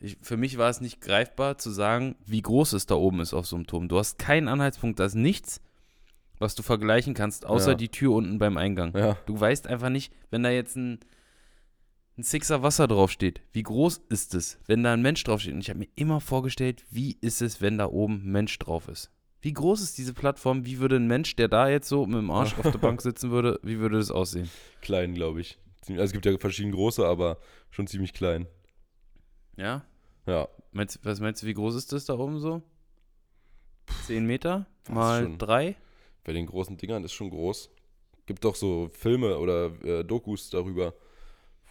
ich, für mich war es nicht greifbar zu sagen, wie groß es da oben ist auf so einem Turm. Du hast keinen Anhaltspunkt, da ist nichts, was du vergleichen kannst, außer Ja. die Tür unten beim Eingang. Ja. Du weißt einfach nicht, wenn da jetzt ein, ein Sixer Wasser draufsteht, wie groß ist es, wenn da ein Mensch draufsteht? Und ich habe mir immer vorgestellt, wie ist es, wenn da oben ein Mensch drauf ist? Wie groß ist diese Plattform? Wie würde ein Mensch, der da jetzt so mit dem Arsch auf der Bank sitzen würde, wie würde das aussehen? Klein, glaube ich. Also es gibt ja verschiedene große, aber schon ziemlich klein. Ja? Ja. Meinst, was meinst du, wie groß ist das da oben so? 10 Meter? Mal schon- 3? Bei den großen Dingern ist schon groß. Gibt doch so Filme oder äh, Dokus darüber,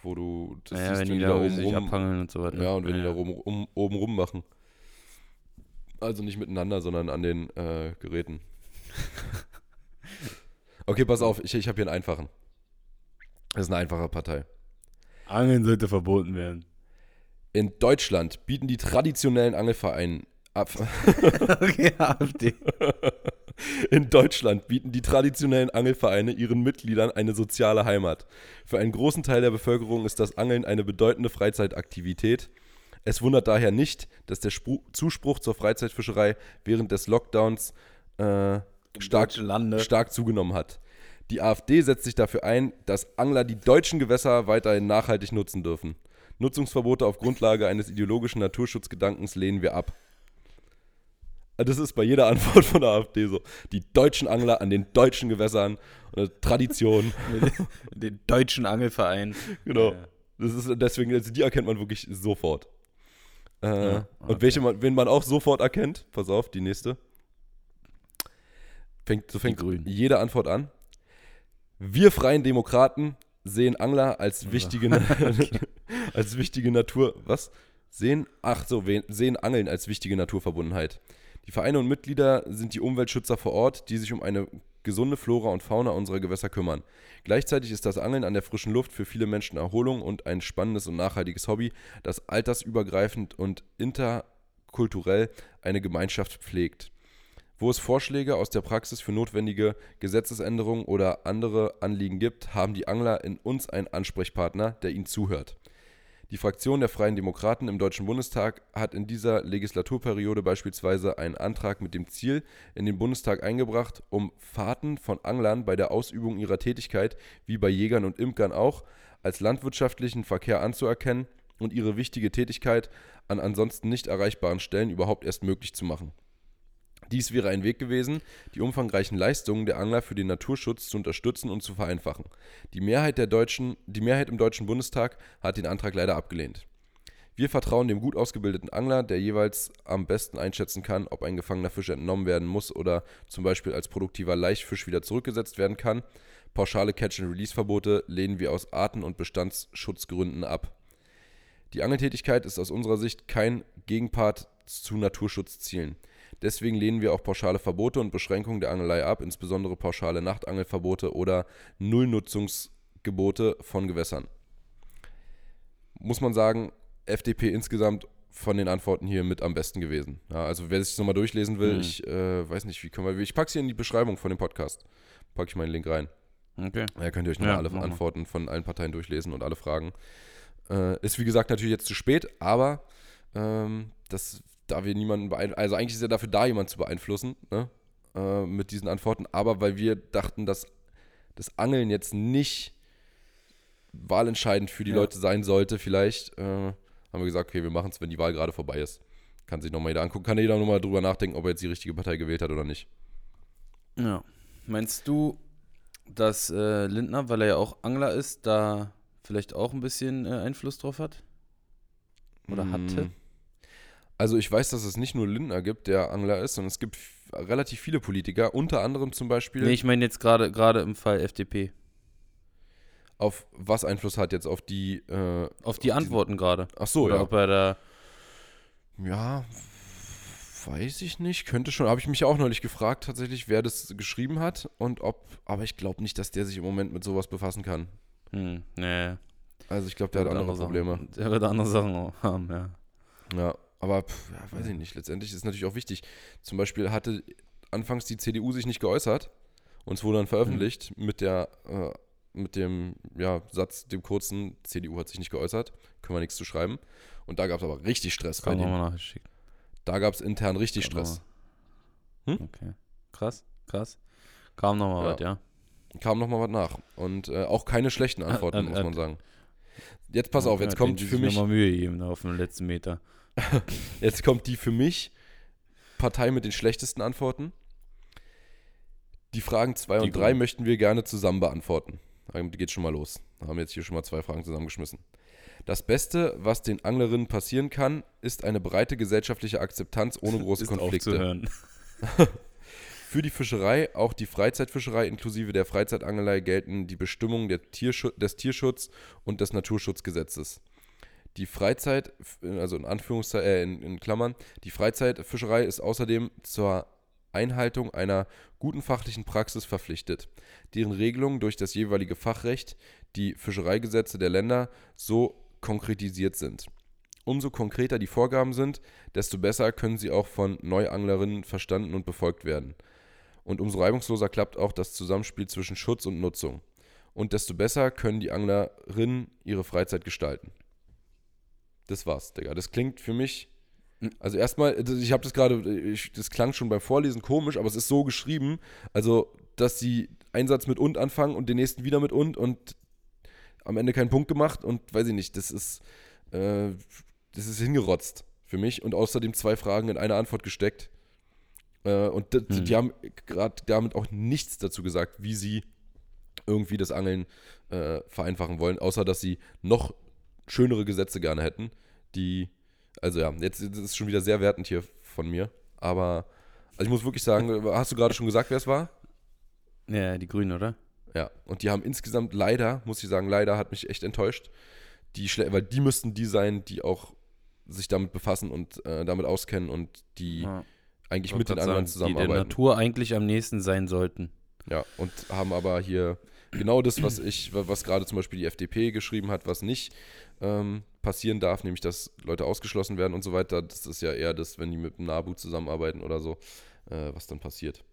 wo du das Naja, siehst, wenn die da oben rum, abhangeln und so weiter. Ja, und wenn die da Ja. rum, um, oben rum machen. Also nicht miteinander, sondern an den äh, Geräten. okay, pass auf, ich, ich habe hier einen einfachen. Das ist eine einfache Partei. Angeln sollte verboten werden. In Deutschland bieten die traditionellen Angelvereine ab. okay, AfD. In Deutschland bieten die traditionellen Angelvereine ihren Mitgliedern eine soziale Heimat. Für einen großen Teil der Bevölkerung ist das Angeln eine bedeutende Freizeitaktivität. Es wundert daher nicht, dass der Spru Zuspruch zur Freizeitfischerei während des Lockdowns äh, stark, stark zugenommen hat. Die AfD setzt sich dafür ein, dass Angler die deutschen Gewässer weiterhin nachhaltig nutzen dürfen. Nutzungsverbote auf Grundlage eines ideologischen Naturschutzgedankens lehnen wir ab. Das ist bei jeder Antwort von der AfD so. Die deutschen Angler an den deutschen Gewässern, äh, Tradition, Den deutschen Angelverein. genau. Das ist deswegen, also die erkennt man wirklich sofort. Äh, Ja, Und okay. welche man, wen man auch sofort erkennt, pass auf, die nächste. Fängt, so fängt jede Antwort an. Wir freien Demokraten sehen Angler als wichtige, als wichtige Natur. Was? Sehen, ach so, sehen Angeln als wichtige Naturverbundenheit. Die Vereine und Mitglieder sind die Umweltschützer vor Ort, die sich um eine gesunde Flora und Fauna unserer Gewässer kümmern. Gleichzeitig ist das Angeln an der frischen Luft für viele Menschen Erholung und ein spannendes und nachhaltiges Hobby, das altersübergreifend und interkulturell eine Gemeinschaft pflegt. Wo es Vorschläge aus der Praxis für notwendige Gesetzesänderungen oder andere Anliegen gibt, haben die Angler in uns einen Ansprechpartner, der ihnen zuhört. Die Fraktion der Freien Demokraten im Deutschen Bundestag hat in dieser Legislaturperiode beispielsweise einen Antrag mit dem Ziel in den Bundestag eingebracht, um Fahrten von Anglern bei der Ausübung ihrer Tätigkeit, wie bei Jägern und Imkern auch, als landwirtschaftlichen Verkehr anzuerkennen und ihre wichtige Tätigkeit an ansonsten nicht erreichbaren Stellen überhaupt erst möglich zu machen. Dies wäre ein Weg gewesen, die umfangreichen Leistungen der Angler für den Naturschutz zu unterstützen und zu vereinfachen. Die Mehrheit, der Deutschen, die Mehrheit im Deutschen Bundestag hat den Antrag leider abgelehnt. Wir vertrauen dem gut ausgebildeten Angler, der jeweils am besten einschätzen kann, ob ein gefangener Fisch entnommen werden muss oder zum Beispiel als produktiver Laichfisch wieder zurückgesetzt werden kann. Pauschale Catch-and-Release-Verbote lehnen wir aus Arten- und Bestandsschutzgründen ab. Die Angeltätigkeit ist aus unserer Sicht kein Gegenpart zu Naturschutzzielen. Deswegen lehnen wir auch pauschale Verbote und Beschränkungen der Angelei ab, insbesondere pauschale Nachtangelverbote oder Nullnutzungsgebote von Gewässern. Muss man sagen, FDP insgesamt von den Antworten hier mit am besten gewesen. Ja, also wer sich das nochmal durchlesen will, Mhm. ich äh, weiß nicht, wie können wir. Ich packe es hier in die Beschreibung von dem Podcast. Packe ich meinen Link rein. Okay. Da könnt ihr euch nochmal Ja, alle mach mal. Antworten von allen Parteien durchlesen und alle Fragen. Äh, ist wie gesagt natürlich jetzt zu spät, aber ähm, das, da wir niemanden beeinflussen, also eigentlich ist ja dafür da, jemanden zu beeinflussen, ne? äh, mit diesen Antworten, aber weil wir dachten, dass das Angeln jetzt nicht wahlentscheidend für die Ja. Leute sein sollte, vielleicht, äh, haben wir gesagt, okay, wir machen es, wenn die Wahl gerade vorbei ist. Kann sich nochmal jeder angucken, kann jeder nochmal drüber nachdenken, ob er jetzt die richtige Partei gewählt hat oder nicht. Ja. Meinst du, dass äh, Lindner, weil er ja auch Angler ist, da vielleicht auch ein bisschen äh, Einfluss drauf hat? Oder hatte? Also ich weiß, dass es nicht nur Lindner gibt, der Angler ist, sondern es gibt relativ viele Politiker, unter anderem zum Beispiel Nee, ich meine jetzt gerade gerade im Fall FDP. auf was Einfluss hat jetzt auf die äh, Auf die diesen- Antworten gerade. Ach so, Oder ja. ob er da. Ja, weiß ich nicht. Könnte schon. Habe ich mich auch neulich gefragt, tatsächlich, wer das geschrieben hat und ob. Aber ich glaube nicht, dass der sich im Moment mit sowas befassen kann. Hm, nee. Also ich glaube, der hat wird andere Probleme. Sachen, der wird andere Sachen haben, ja. Ja, aber pff, ja, weiß ich nicht. Letztendlich ist es natürlich auch wichtig. Zum Beispiel hatte anfangs die CDU sich nicht geäußert und es wurde dann veröffentlicht mit der äh, mit dem ja, Satz, dem kurzen, CDU hat sich nicht geäußert, können wir nichts zu schreiben. Und da gab es aber richtig Stress bei Kann denen. nochmal nachgeschickt. Da gab es intern richtig Kann Stress. Hm? Okay. Krass, krass. Kam nochmal Ja. was, ja. Kam nochmal was nach. Und äh, auch keine schlechten Antworten, äh, muss äh, man sagen. Jetzt pass auf, jetzt kommt für mich, nochmal Mühe da auf dem letzten Meter. jetzt kommt die für mich Partei mit den schlechtesten Antworten. Die Fragen 2 Die und 3 Grünen. möchten wir gerne zusammen beantworten. Damit geht schon mal los. Da haben wir jetzt hier schon mal zwei Fragen zusammengeschmissen. Das Beste, was den Anglerinnen passieren kann, ist eine breite gesellschaftliche Akzeptanz ohne große Ist Konflikte. Für die Fischerei, auch die Freizeitfischerei inklusive der Freizeitangelei gelten die Bestimmungen Tierschutz, des Tierschutz und des Naturschutzgesetzes. Die Freizeit, also in Anführungszeichen, äh, in, in Klammern, die Freizeitfischerei ist außerdem zur Einhaltung einer guten fachlichen Praxis verpflichtet, deren Regelungen durch das jeweilige Fachrecht, die Fischereigesetze der Länder, so konkretisiert sind. Umso konkreter die Vorgaben sind, desto besser können sie auch von Neuanglerinnen verstanden und befolgt werden. Und umso reibungsloser klappt auch das Zusammenspiel zwischen Schutz und Nutzung. Und desto besser können die Anglerinnen ihre Freizeit gestalten. Das war's, Digga. Das klingt für mich. Also erstmal, das- ich habe das gerade, das klang schon beim Vorlesen komisch, aber es ist so geschrieben, also dass sie einen Satz mit und anfangen und den nächsten wieder mit und und am Ende keinen Punkt gemacht und weiß ich nicht, das ist, äh, das ist hingerotzt für mich und außerdem zwei Fragen in eine Antwort gesteckt. Äh, und Hm. die haben gerade damit auch nichts dazu gesagt, wie sie irgendwie das Angeln äh, vereinfachen wollen, außer dass sie noch schönere Gesetze gerne hätten, die, also ja, jetzt ist es schon wieder sehr wertend hier von mir, aber also ich muss wirklich sagen, hast du gerade schon gesagt, wer es war? Ja, die Grünen, oder? Ja, und die haben insgesamt leider, muss ich sagen, leider hat mich echt enttäuscht. Die weil die müssten die sein, die auch sich damit befassen und äh, damit auskennen und die Ja. eigentlich Ich mit den anderen sagen, Die der zusammenarbeiten. Natur eigentlich am nächsten sein sollten. Ja, und haben aber hier genau das, was ich, was gerade zum Beispiel die FDP geschrieben hat, was nicht ähm, passieren darf, nämlich dass Leute ausgeschlossen werden und so weiter. Das ist ja eher das, wenn die mit dem NABU zusammenarbeiten oder so, äh, was dann passiert.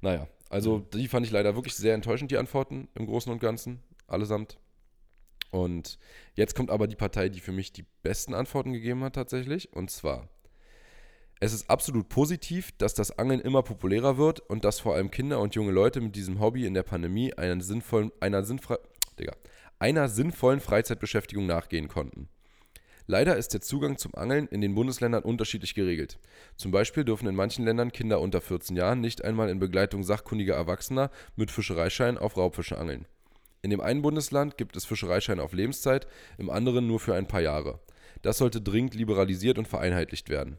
Naja, also die fand ich leider wirklich sehr enttäuschend, die Antworten im Großen und Ganzen, allesamt. Und jetzt kommt aber die Partei, die für mich die besten Antworten gegeben hat tatsächlich. Und zwar, es ist absolut positiv, dass das Angeln immer populärer wird und dass vor allem Kinder und junge Leute mit diesem Hobby in der Pandemie einen sinnvollen, einer, sinnfrei, Digga, einer sinnvollen Freizeitbeschäftigung nachgehen konnten. Leider ist der Zugang zum Angeln in den Bundesländern unterschiedlich geregelt. Zum Beispiel dürfen in manchen Ländern Kinder unter 14 Jahren nicht einmal in Begleitung sachkundiger Erwachsener mit Fischereischein auf Raubfische angeln. In dem einen Bundesland gibt es Fischereischeine auf Lebenszeit, im anderen nur für ein paar Jahre. Das sollte dringend liberalisiert und vereinheitlicht werden.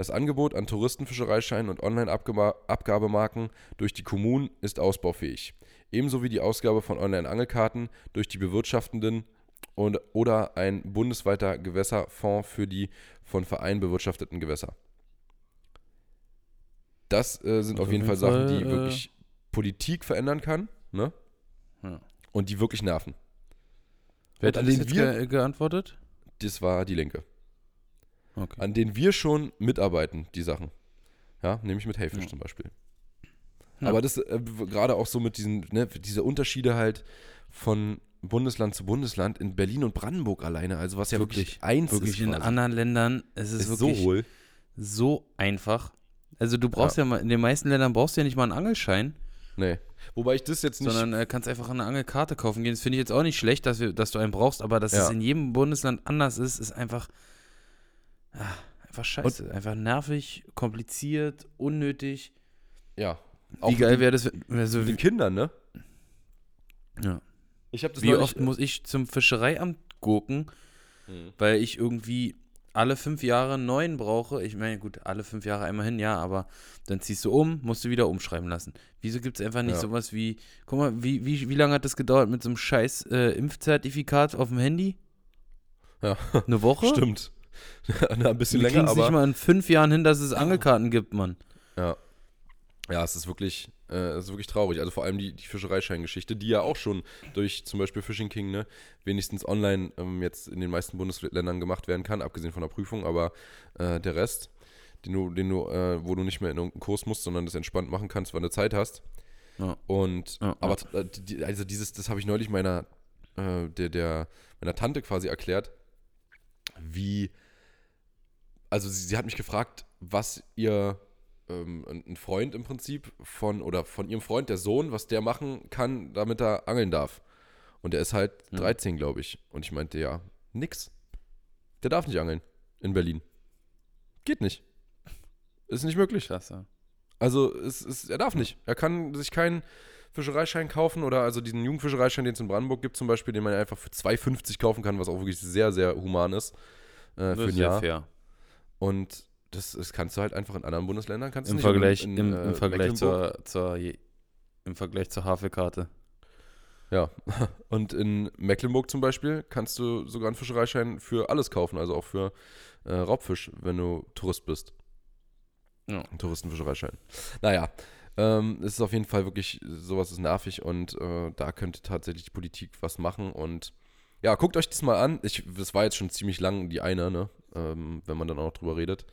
Das Angebot an Touristenfischereischeinen und Online-Abgabemarken durch die Kommunen ist ausbaufähig. Ebenso wie die Ausgabe von Online-Angelkarten durch die Bewirtschaftenden und, oder ein bundesweiter Gewässerfonds für die von Vereinen bewirtschafteten Gewässer. Das äh, sind Auf auf jeden Fall jeden Sachen, die Fall, äh, wirklich Politik verändern kann, ne? Ja. Und die wirklich nerven. Wer hat an denen jetzt wir- ge geantwortet? Das war die Linke. Okay. An denen wir schon mitarbeiten, die Sachen. Ja, nämlich mit Hellfisch Ja. zum Beispiel. Ja. Aber das äh, gerade auch so mit diesen, ne, diese Unterschiede halt von Bundesland zu Bundesland in Berlin und Brandenburg alleine, also was ja wirklich, Wirklich, eins Wirklich ist. in quasi. anderen Ländern, es ist, ist so wirklich hohl. so einfach. Also du brauchst ja. mal, in den meisten Ländern brauchst du ja nicht mal einen Angelschein, Nee. Wobei ich das jetzt nicht. sondern äh, kannst einfach eine Angelkarte kaufen gehen. Das finde ich jetzt auch nicht schlecht, dass, wir, dass du einen brauchst, aber dass Ja. es in jedem Bundesland anders ist, ist einfach, ah, einfach scheiße. einfach nervig, kompliziert, unnötig. ja. Wie geil wäre das, wenn- also, mit wie, den Kindern, ne? ja. Ich das wie oft muss ich zum Fischereiamt gucken, Mhm. weil ich irgendwie alle fünf Jahre einen neuen brauche. Ich meine, gut, alle fünf Jahre einmal hin, ja, aber dann ziehst du um, musst du wieder umschreiben lassen. Wieso gibt es einfach nicht Ja. sowas wie, guck mal, wie, wie, wie lange hat das gedauert mit so einem scheiß äh, Impfzertifikat auf dem Handy? Ja. Eine Woche? Stimmt. Na, ein bisschen Wir länger, es nicht aber. mal in fünf Jahren hin, dass es Angelkarten gibt, Mann. Ja. ja, es ist wirklich, äh, es ist wirklich traurig. Also vor allem die, die Fischereischeingeschichte, die ja auch schon durch zum Beispiel Fishing King, ne, wenigstens online ähm, jetzt in den meisten Bundesländern gemacht werden kann, abgesehen von der Prüfung, aber äh, der Rest, den du, den du, äh, wo du nicht mehr in irgendeinen Kurs musst, sondern das entspannt machen kannst, wann du Zeit hast. Ja. Und Ja, aber äh, die, also dieses, das habe ich neulich meiner, äh, der, der, meiner Tante quasi erklärt, wie, also sie, sie hat mich gefragt, was ihr ähm, ein Freund im Prinzip von, oder von ihrem Freund, der Sohn, was der machen kann, damit er angeln darf. Und der ist halt Hm. 13, glaube ich. Und ich meinte, ja, nix. Der darf nicht angeln in Berlin. Geht nicht. Ist nicht möglich. Krass, ja. Also es, es, er darf nicht. Er kann sich keinen Fischereischein kaufen oder also diesen Jugendfischereischein, den es in Brandenburg gibt zum Beispiel, den man einfach für 2,50 kaufen kann, was auch wirklich sehr, sehr human ist äh, für Das ein ist sehr Jahr. fair. Und das, das kannst du halt einfach in anderen Bundesländern. Kannst du Im nicht. Vergleich, in, im, äh, im Vergleich zur, zur, im Vergleich zur Havelkarte. Ja. Und in Mecklenburg zum Beispiel kannst du sogar einen Fischereischein für alles kaufen, also auch für äh, Raubfisch, wenn du Tourist bist. Ja. Ein Touristenfischereischein. Naja, ähm, es ist auf jeden Fall wirklich, sowas ist nervig und äh, da könnte tatsächlich die Politik was machen und ja, guckt euch das mal an. Ich, das war jetzt schon ziemlich lang die eine, ne? ähm, wenn man dann auch noch drüber redet.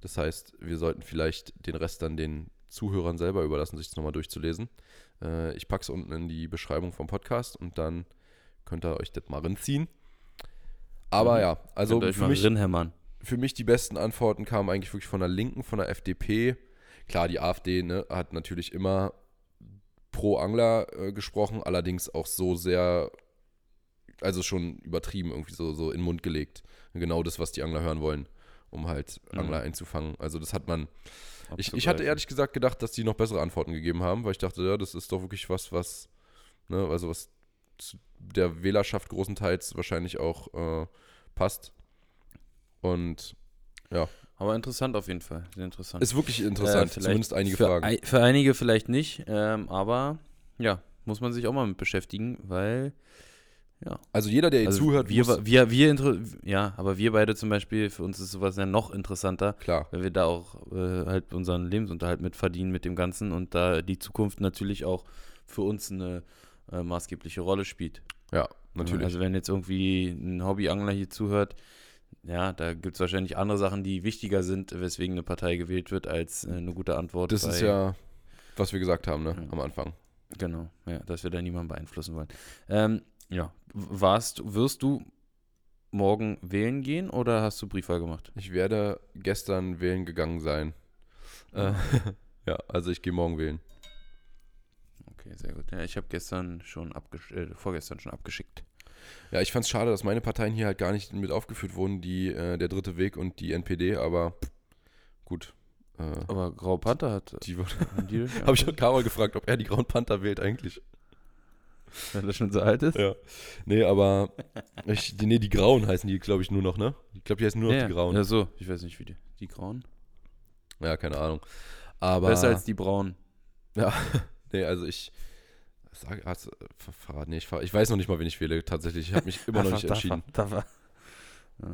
Das heißt, wir sollten vielleicht den Rest dann den Zuhörern selber überlassen, sich das nochmal durchzulesen. Äh, ich packe es unten in die Beschreibung vom Podcast und dann könnt ihr euch das mal reinziehen. Aber Mhm. ja, also für mich, für mich die besten Antworten kamen eigentlich wirklich von der Linken, von der FDP. Klar, die AfD ne, hat natürlich immer pro Angler äh, gesprochen, allerdings auch so sehr, also schon übertrieben, irgendwie so, so in den Mund gelegt. Genau das, was die Angler hören wollen, um halt Mhm. Angler einzufangen. Also das hat man. Ich, ich hatte ehrlich gesagt gedacht, dass die noch bessere Antworten gegeben haben, weil ich dachte, ja, das ist doch wirklich was, was, ne, also was der Wählerschaft großenteils wahrscheinlich auch äh, passt. Und Aber interessant auf jeden Fall. Sehr interessant. ist wirklich interessant, Äh, zumindest einige für, Fragen. ei- Für einige vielleicht nicht, ähm, aber ja, muss man sich auch mal mit beschäftigen, weil Also jeder, der hier also zuhört, wir, wir, wir, ja, aber wir beide zum Beispiel, für uns ist sowas ja noch interessanter, klar, weil wir da auch äh, halt unseren Lebensunterhalt mit verdienen mit dem Ganzen und da die Zukunft natürlich auch für uns eine äh, maßgebliche Rolle spielt. ja, natürlich. Also wenn jetzt irgendwie ein Hobbyangler hier zuhört, ja, da gibt es wahrscheinlich andere Sachen, die wichtiger sind, weswegen eine Partei gewählt wird, als äh, eine gute Antwort. das ist ja, was wir gesagt haben, ne, Ja. am Anfang. Genau, ja, dass wir da niemanden beeinflussen wollen. Ähm, ja, warst, wirst du morgen wählen gehen oder hast du Briefwahl gemacht? Ich werde gestern wählen gegangen sein. Äh, ja, also ich gehe morgen wählen. Okay, sehr gut. Ja, ich habe gestern schon abgesch äh, vorgestern schon abgeschickt. Ja, ich fand es schade, dass meine Parteien hier halt gar nicht mit aufgeführt wurden, die äh, der Dritte Weg und die NPD, aber gut. Äh, Aber Grau Panther hat. die haben die? Habe ich auch Karol gefragt, ob er die Grauen Panther wählt eigentlich. Weil das schon so alt ist? Ja. Nee, aber ich, die, nee, die Grauen heißen die, glaube ich, nur noch, ne? Ich glaube, die heißen nur noch ja, die Grauen. Ja, so. Ich weiß nicht, wie die. Die Grauen? Ja, keine Ahnung. Aber. Besser als die Braunen. Nee, also ich. Sag, hast, ver- verraten, nee, ich, ver- ich weiß noch nicht mal, wen ich wähle, tatsächlich. Ich habe mich immer noch nicht entschieden.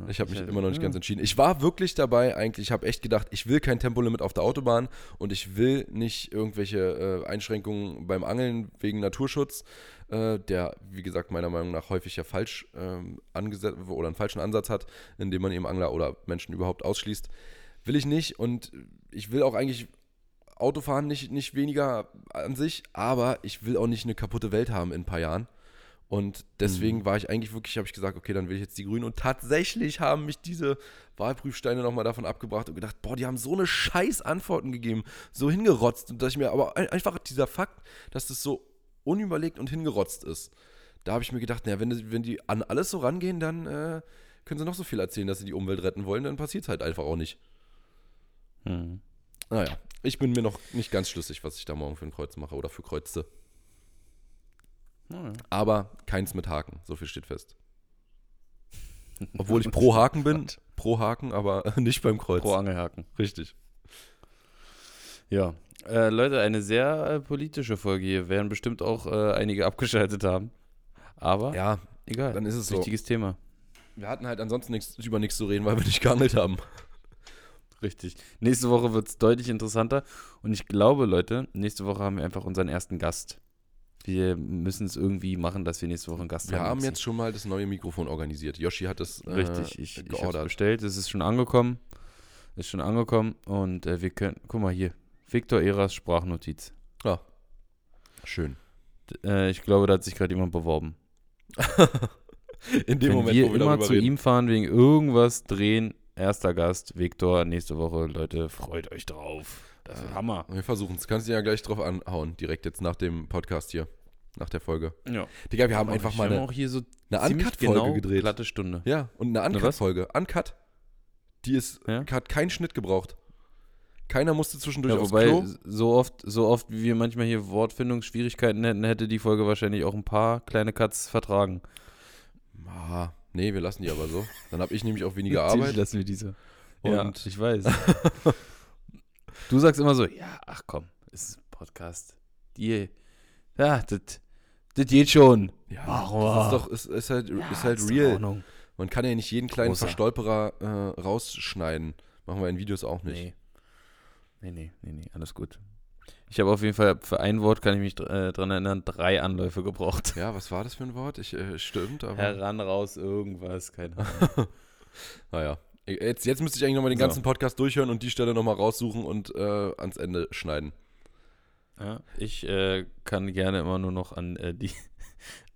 Ich habe mich immer noch nicht ganz entschieden. Ich war wirklich dabei, eigentlich, ich habe echt gedacht, ich will kein Tempolimit auf der Autobahn und ich will nicht irgendwelche äh, Einschränkungen beim Angeln wegen Naturschutz, äh, der, wie gesagt, meiner Meinung nach häufig ja falsch ähm, angesetzt oder einen falschen Ansatz hat, indem man eben Angler oder Menschen überhaupt ausschließt. Will ich nicht und ich will auch eigentlich Autofahren nicht, nicht weniger an sich, aber ich will auch nicht eine kaputte Welt haben in ein paar Jahren. Und deswegen war ich eigentlich wirklich, habe ich gesagt, okay, dann will ich jetzt die Grünen. Und tatsächlich haben mich diese Wahlprüfsteine nochmal davon abgebracht und gedacht, boah, die haben so eine scheiß Antworten gegeben, so hingerotzt. Und dass ich mir, aber ein- einfach dieser Fakt, dass das so unüberlegt und hingerotzt ist. Da habe ich mir gedacht, naja, wenn, die- wenn die an alles so rangehen, dann äh, können sie noch so viel erzählen, dass sie die Umwelt retten wollen, dann passiert es halt einfach auch nicht. Hm. Naja, ich bin mir noch nicht ganz schlüssig, was ich da morgen für ein Kreuz mache oder für Kreuze. Ja, ja. Aber keins mit Haken, so viel steht fest. Obwohl ich pro Haken bin, pro Haken, aber nicht beim Kreuz. Pro Angelhaken. Richtig. Ja. Äh, Leute, eine sehr äh, politische Folge hier. Werden bestimmt auch äh, einige abgeschaltet haben. Aber Ja, egal. dann ist es so. Wichtiges Thema. Wir hatten halt ansonsten nichts, über nichts zu reden, weil wir nicht geangelt haben. Richtig. Nächste Woche wird es deutlich interessanter. Und ich glaube, Leute, nächste Woche haben wir einfach unseren ersten Gast. Wir müssen es irgendwie machen, dass wir nächste Woche einen Gast Wir haben. haben Maxi. jetzt schon mal das neue Mikrofon organisiert. Yoshi hat es äh, Richtig, ich, ich habe geordert. bestellt. Es ist schon angekommen. Ist schon angekommen. Und äh, wir können, guck mal hier. Victor Eras Sprachnotiz. Schön. D- Äh, ich glaube, da hat sich gerade jemand beworben. In dem Wenn Moment, wir wo wir immer zu reden. ihm fahren wegen irgendwas drehen, erster Gast, Victor, nächste Woche, Leute, freut euch drauf. Das wird Ja. Hammer. Wir versuchen es. Kannst du ja gleich drauf anhauen, direkt jetzt nach dem Podcast hier. Nach der Folge. Ja. Digga, wir haben einfach ich mal eine, auch hier so eine Uncut-Folge genau gedreht. glatte Stunde. Ja, und eine? Uncut-Folge. Uncut. Die ist, Ja? hat keinen Schnitt gebraucht. Keiner musste zwischendurch Ja, aufs wobei, Klo. so oft, so oft, wie wir manchmal hier Wortfindungsschwierigkeiten hätten, hätte die Folge wahrscheinlich auch ein paar kleine Cuts vertragen. Ah, nee, wir lassen die aber so. Dann habe ich nämlich auch weniger Arbeit. lassen wir diese. ja, Und- ich weiß. du sagst immer so, ja, ach komm, es ist ein Podcast. Die, ja, das das geht schon. Ja, Warum? das ist doch, ist, ist halt, Ja, ist halt ist real. Man kann ja nicht jeden kleinen Großer. Verstolperer äh, rausschneiden. Machen wir in Videos auch nicht. Nee. Nee, nee, nee, nee, alles gut. Ich habe auf jeden Fall für ein Wort, kann ich mich äh, dran erinnern, drei Anläufe gebraucht. Ja, was war das für ein Wort? Ich, äh, stimmt, aber. Heran, raus, irgendwas, keine Ahnung. Naja. Jetzt, jetzt müsste ich eigentlich nochmal den So. ganzen Podcast durchhören und die Stelle nochmal raussuchen und äh, ans Ende schneiden. Ja, ich äh, kann gerne immer nur noch an äh, die.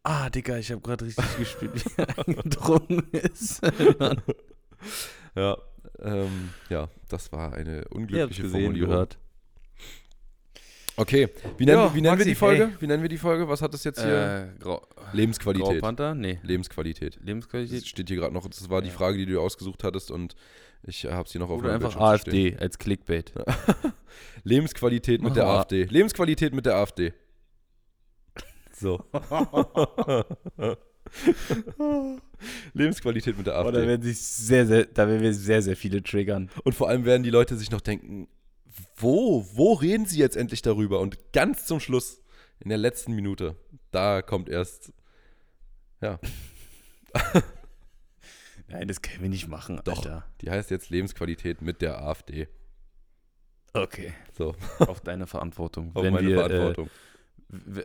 Ah, Digga, ich habe gerade richtig gespielt, wie er eingedrungen ist. Ja, ähm, ja, das war eine Ihr unglückliche gesehen, Formulierung. gehört. Okay, wie nennen, Ja, wie nennen wir Maxi, die Folge? hey. Wie nennen wir die Folge? Was hat das jetzt hier? Äh, Grau, Lebensqualität. Graupanther? Nee. Lebensqualität. Das Lebensqualität? steht hier gerade noch. Das war die Ja. Frage, die du ausgesucht hattest und ich habe sie noch auf Oder einfach Bildschirm. AfD als Clickbait. Lebensqualität mit Mach der. AfD. Lebensqualität mit der AfD. So. Lebensqualität mit der Oh, da AfD. werden sich sehr, sehr, da werden wir sehr, sehr viele triggern. Und vor allem werden die Leute sich noch denken, wo, wo reden sie jetzt endlich darüber? Und ganz zum Schluss, in der letzten Minute, da kommt erst, ja, Nein, das können wir nicht machen, Doch. Alter. die heißt jetzt Lebensqualität mit der AfD. Okay. So, Auf deine Verantwortung. auf wenn meine wir, Verantwortung. Äh,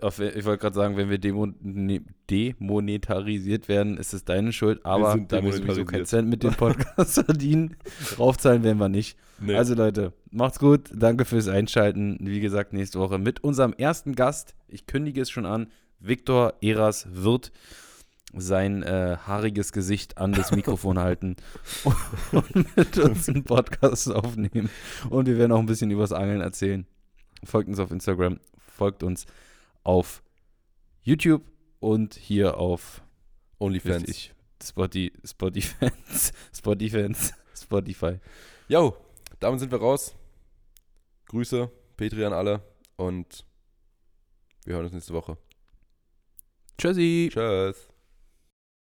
auf, ich wollte gerade sagen, wenn wir ne, demonetarisiert werden, ist es deine Schuld. Aber da wir sowieso keinen Cent mit dem Podcast verdienen, raufzahlen werden wir nicht. Nee. Also Leute, macht's gut. Danke fürs Einschalten. Wie gesagt, nächste Woche mit unserem ersten Gast. Ich kündige es schon an. Viktor Eras wird sein äh, haariges Gesicht an das Mikrofon halten und mit uns einen Podcast aufnehmen. Und wir werden auch ein bisschen übers Angeln erzählen. Folgt uns auf Instagram, folgt uns auf YouTube und hier auf OnlyFans. richtig, Spotify, Spotify, Spotify, Spotify. Jo, damit sind wir raus. Grüße, Petri an alle und wir hören uns nächste Woche. Tschüssi. Tschüss.